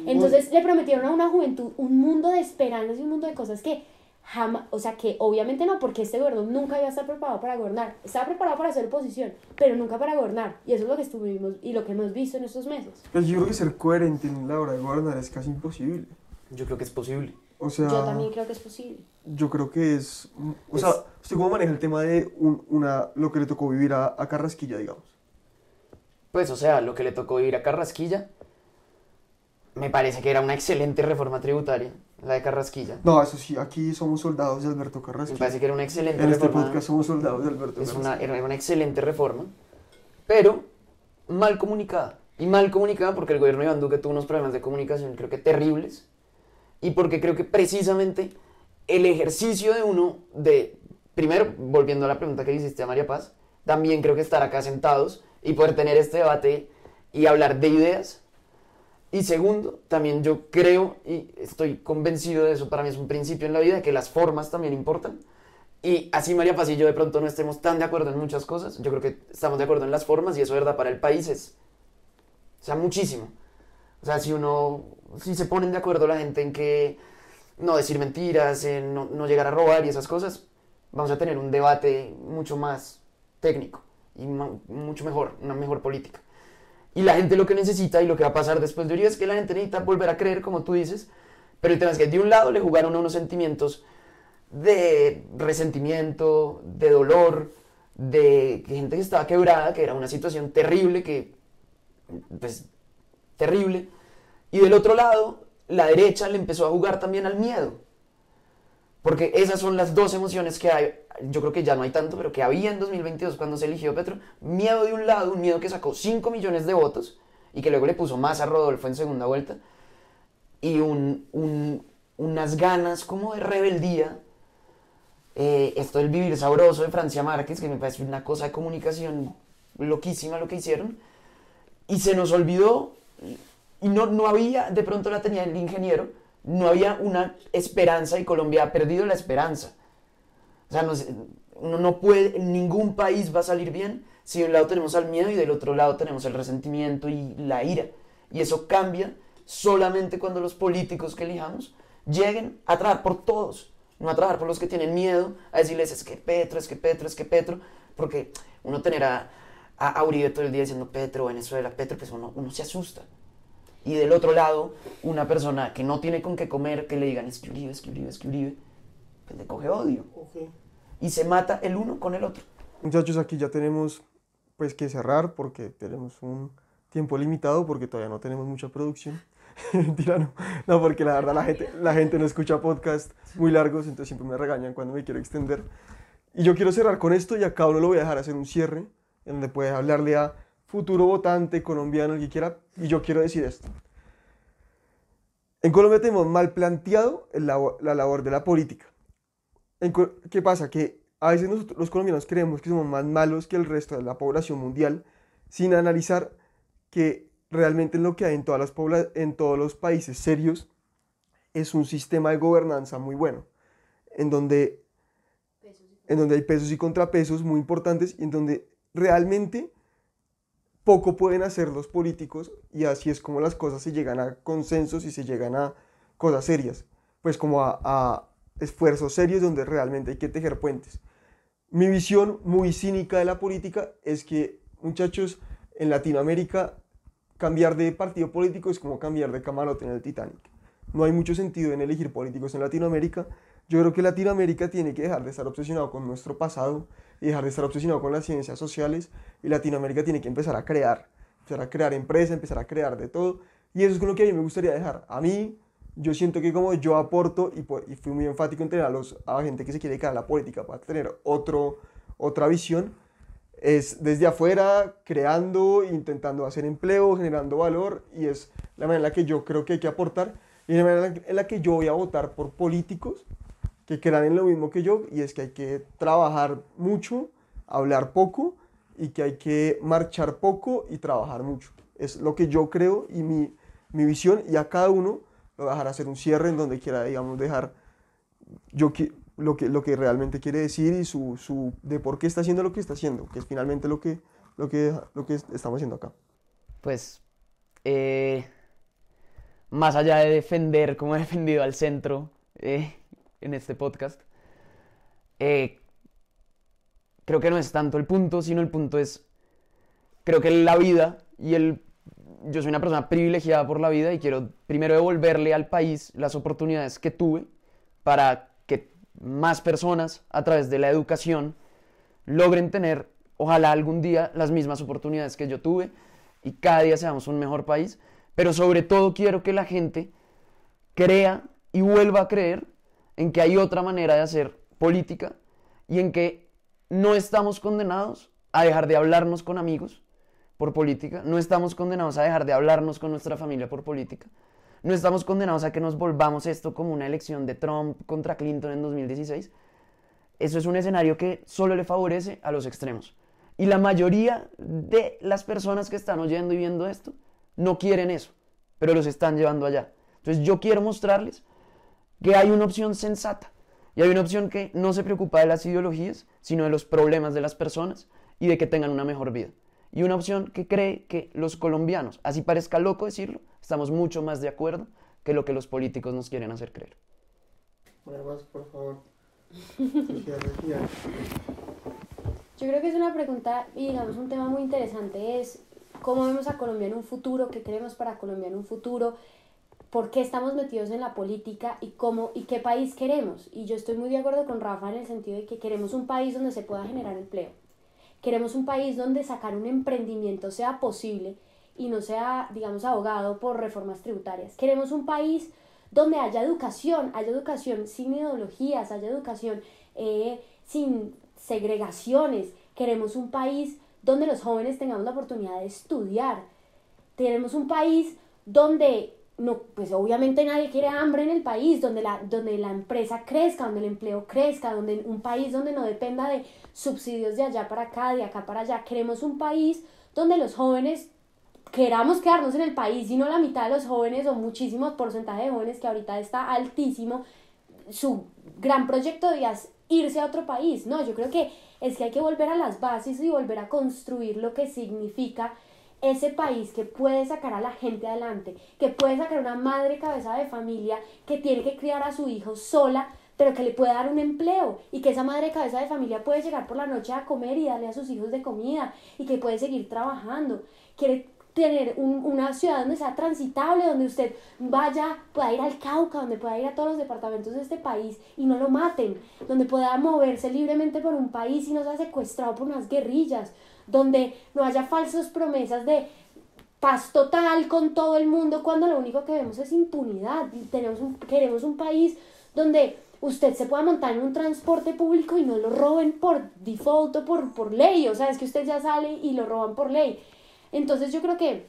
Entonces le prometieron a una juventud un mundo de esperanzas y un mundo de cosas que jamás, o sea que obviamente no, porque este gobierno nunca iba a estar preparado para gobernar, estaba preparado para hacer oposición, pero nunca para gobernar, y eso es lo que estuvimos y lo que hemos visto en estos meses. Pero yo creo que ser coherente en la hora de gobernar es casi imposible. Yo creo que es posible. O sea, Yo también creo que es posible. yo creo que es... O Es- sea, ¿usted cómo maneja el tema de un- una, lo que le tocó vivir a, a Carrasquilla, digamos? Pues, o sea, lo que le tocó ir a Carrasquilla, me parece que era una excelente reforma tributaria, la de Carrasquilla. No, eso sí, aquí somos soldados de Alberto Me Carrasquilla. parece que era una excelente En este reforma. podcast somos soldados de Alberto Es una, Carrasquilla. era una excelente reforma, pero mal comunicada. Y mal comunicada porque el gobierno de Iván Duque tuvo unos problemas de comunicación, creo que terribles. Y porque creo que precisamente el ejercicio de uno, de, primero, volviendo a la pregunta que hiciste a María Paz, también creo que estar acá sentados y poder tener este debate y hablar de ideas. Y segundo, también yo creo y estoy convencido de eso, para mí es un principio en la vida, que las formas también importan. Y así María Paz y yo de pronto no estemos tan de acuerdo en muchas cosas, yo creo que estamos de acuerdo en las formas y eso, verdad, para el país es, o sea, muchísimo. O sea, si uno, si se ponen de acuerdo la gente en que no decir mentiras, en no, no llegar a robar y esas cosas, vamos a tener un debate mucho más técnico y mucho mejor, una mejor política. Y la gente lo que necesita y lo que va a pasar después de Uribe es que la gente necesita volver a creer, como tú dices, pero el tema es que de un lado le jugaron a unos sentimientos de resentimiento, de dolor, de gente que estaba quebrada, que era una situación terrible, que, pues, terrible. Y del otro lado, la derecha le empezó a jugar también al miedo. Porque esas son las dos emociones que hay, yo creo que ya no hay tanto, pero que había en 2022 cuando se eligió Petro. Miedo de un lado, un miedo que sacó 5 millones de votos y que luego le puso más a Rodolfo en segunda vuelta. Y un, un- unas ganas como de rebeldía. Eh, esto del vivir sabroso de Francia Márquez, que me parece una cosa de comunicación loquísima lo que hicieron. Y se nos olvidó, y no, no había, de pronto la tenía el ingeniero, no había una esperanza y Colombia ha perdido la esperanza. O sea, nos- uno no puede, ningún país va a salir bien si de un lado tenemos al miedo y del otro lado tenemos el resentimiento y la ira. Y eso cambia solamente cuando los políticos que elijamos lleguen a trabajar por todos, no a trabajar por los que tienen miedo, a decirles es que Petro, es que Petro, es que Petro, porque uno tener a, a, Uribe todo el día diciendo Petro, Venezuela, Petro, pues uno, uno se asusta. Y del otro lado, una persona que no tiene con qué comer, que le digan es que Uribe, es que Uribe, es que Uribe, pues le coge odio. Y se mata el uno con el otro. Muchachos, aquí ya tenemos pues que cerrar porque tenemos un tiempo limitado porque todavía no tenemos mucha producción. Mentira, no. no, porque la verdad la gente, la gente no escucha podcasts muy largos, entonces siempre me regañan cuando me quiero extender. Y yo quiero cerrar con esto y a uno lo voy a dejar hacer un cierre, en donde puede hablarle a futuro votante colombiano, el que quiera, y yo quiero decir esto. En Colombia tenemos mal planteado la labor de la política. ¿Qué pasa? Que a veces nosotros, los colombianos creemos que somos más malos que el resto de la población mundial sin analizar que realmente lo que hay en, todas las en todos los países serios es un sistema de gobernanza muy bueno, en donde, en donde hay pesos y contrapesos muy importantes y en donde realmente poco pueden hacer los políticos y así es como las cosas se llegan a consensos y se llegan a cosas serias, pues como a esfuerzos serios donde realmente hay que tejer puentes. Mi visión muy cínica de la política es que, muchachos, en Latinoamérica cambiar de partido político es como cambiar de camarote en el Titanic. No hay mucho sentido en elegir políticos en Latinoamérica. Yo creo que Latinoamérica tiene que dejar de estar obsesionado con nuestro pasado y dejar de estar obsesionado con las ciencias sociales y Latinoamérica tiene que empezar a crear, empezar a crear empresas, empezar a crear de todo. Y eso es con lo que a mí me gustaría dejar. A mí, yo siento que como yo aporto, y, y fui muy enfático en tener a, los, a gente que se quiere dedicar a la política para tener otro, otra visión, es desde afuera, creando, intentando hacer empleo, generando valor, y es la manera en la que yo creo que hay que aportar, y la manera en la que yo voy a votar por políticos que crean en lo mismo que yo, y es que hay que trabajar mucho, hablar poco, y que hay que marchar poco y trabajar mucho. Es lo que yo creo y mi, mi visión, y a cada uno lo va a dejar hacer un cierre en donde quiera, digamos, dejar yo, lo, que, lo que realmente quiere decir y su, su, de por qué está haciendo lo que está haciendo, que es finalmente lo que, lo que, lo que estamos haciendo acá. Pues, eh, más allá de defender como he defendido al centro eh, en este podcast, eh, creo que no es tanto el punto, sino el punto es, creo que la vida y el yo soy una persona privilegiada por la vida y quiero primero devolverle al país las oportunidades que tuve para que más personas a través de la educación logren tener, ojalá algún día, las mismas oportunidades que yo tuve y cada día seamos un mejor país. Pero sobre todo quiero que la gente crea y vuelva a creer en que hay otra manera de hacer política y en que no estamos condenados a dejar de hablarnos con amigos, por política, no estamos condenados a dejar de hablarnos con nuestra familia por política, no estamos condenados a que nos volvamos esto como una elección de Trump contra Clinton en 2016. Eso es un escenario que solo le favorece a los extremos. Y la mayoría de las personas que están oyendo y viendo esto no quieren eso, pero los están llevando allá. Entonces yo quiero mostrarles que hay una opción sensata y hay una opción que no se preocupa de las ideologías, sino de los problemas de las personas y de que tengan una mejor vida y una opción que cree que los colombianos, así parezca loco decirlo, estamos mucho más de acuerdo que lo que los políticos nos quieren hacer creer. por favor. Yo creo que es una pregunta y digamos un tema muy interesante es cómo vemos a Colombia en un futuro, qué queremos para Colombia en un futuro, por qué estamos metidos en la política y cómo y qué país queremos. Y yo estoy muy de acuerdo con Rafa en el sentido de que queremos un país donde se pueda generar empleo Queremos un país donde sacar un emprendimiento sea posible y no sea, digamos, abogado por reformas tributarias. Queremos un país donde haya educación, haya educación sin ideologías, haya educación eh, sin segregaciones. Queremos un país donde los jóvenes tengamos la oportunidad de estudiar. Queremos un país donde no, pues obviamente nadie quiere hambre en el país, donde la, donde la empresa crezca, donde el empleo crezca, donde un país donde no dependa de subsidios de allá para acá, de acá para allá. Queremos un país donde los jóvenes queramos quedarnos en el país y no la mitad de los jóvenes o muchísimos porcentaje de jóvenes que ahorita está altísimo, su gran proyecto de es irse a otro país. No, yo creo que es que hay que volver a las bases y volver a construir lo que significa ese país que puede sacar a la gente adelante, que puede sacar a una madre cabeza de familia que tiene que criar a su hijo sola, pero que le puede dar un empleo y que esa madre cabeza de familia puede llegar por la noche a comer y darle a sus hijos de comida y que puede seguir trabajando. Quiere tener una ciudad donde sea transitable, donde usted vaya, pueda ir al Cauca, donde pueda ir a todos los departamentos de este país y no lo maten, donde pueda moverse libremente por un país y no sea secuestrado por unas guerrillas, donde no haya falsas promesas de paz total con todo el mundo cuando lo único que vemos es impunidad. Tenemos un, queremos un país donde usted se pueda montar en un transporte público y no lo roben por default o por, por ley, o sea, es que usted ya sale y lo roban por ley. Entonces yo creo que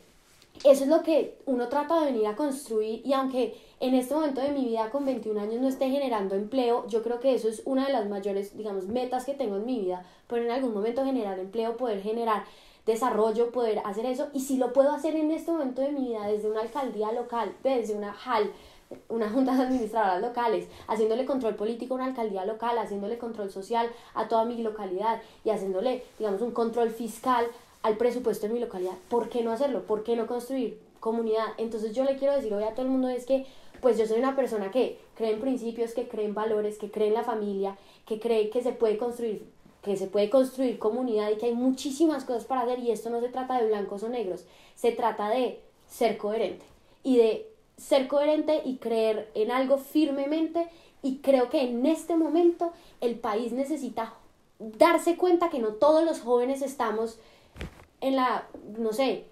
eso es lo que uno trata de venir a construir y aunque en este momento de mi vida con 21 años no esté generando empleo, yo creo que eso es una de las mayores, digamos, metas que tengo en mi vida, poder en algún momento generar empleo, poder generar desarrollo, poder hacer eso. Y si lo puedo hacer en este momento de mi vida desde una alcaldía local, desde una HAL, una junta de administradoras locales, haciéndole control político a una alcaldía local, haciéndole control social a toda mi localidad y haciéndole, digamos, un control fiscal al presupuesto en mi localidad. ¿Por qué no hacerlo? ¿Por qué no construir comunidad? Entonces yo le quiero decir hoy a todo el mundo es que pues yo soy una persona que cree en principios, que cree en valores, que cree en la familia, que cree que se puede construir que se puede construir comunidad y que hay muchísimas cosas para hacer y esto no se trata de blancos o negros, se trata de ser coherente y de ser coherente y creer en algo firmemente y creo que en este momento el país necesita darse cuenta que no todos los jóvenes estamos en la, no sé,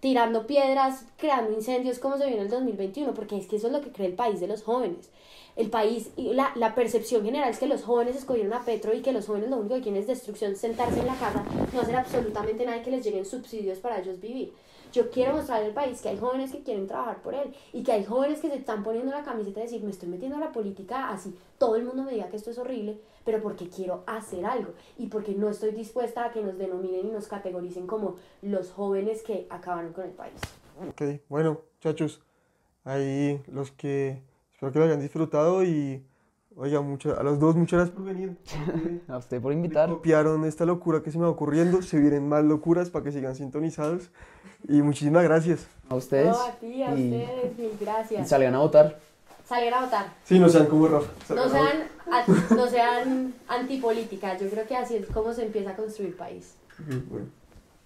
tirando piedras, creando incendios como se vio en el 2021, porque es que eso es lo que cree el país de los jóvenes. El país, y la, la percepción general es que los jóvenes escogieron a Petro y que los jóvenes lo único que quieren es destrucción, sentarse en la casa, no hacer absolutamente nada y que les lleguen subsidios para ellos vivir. Yo quiero mostrar al país que hay jóvenes que quieren trabajar por él y que hay jóvenes que se están poniendo la camiseta y decir, me estoy metiendo a la política así, todo el mundo me diga que esto es horrible, pero porque quiero hacer algo y porque no estoy dispuesta a que nos denominen y nos categoricen como los jóvenes que acabaron con el país. Ok, bueno, muchachos, ahí los que espero que lo hayan disfrutado y Oiga, a los dos muchas gracias por venir. a usted por invitar. Copiaron esta locura que se me va ocurriendo. Se vienen más locuras para que sigan sintonizados. Y muchísimas gracias. A ustedes. No, a ti, a ustedes, mil gracias. Y salgan a votar. Salgan a votar. Sí, no sean como Rafa. No sean, no sean antipolítica. Yo creo que así es como se empieza a construir país. bueno.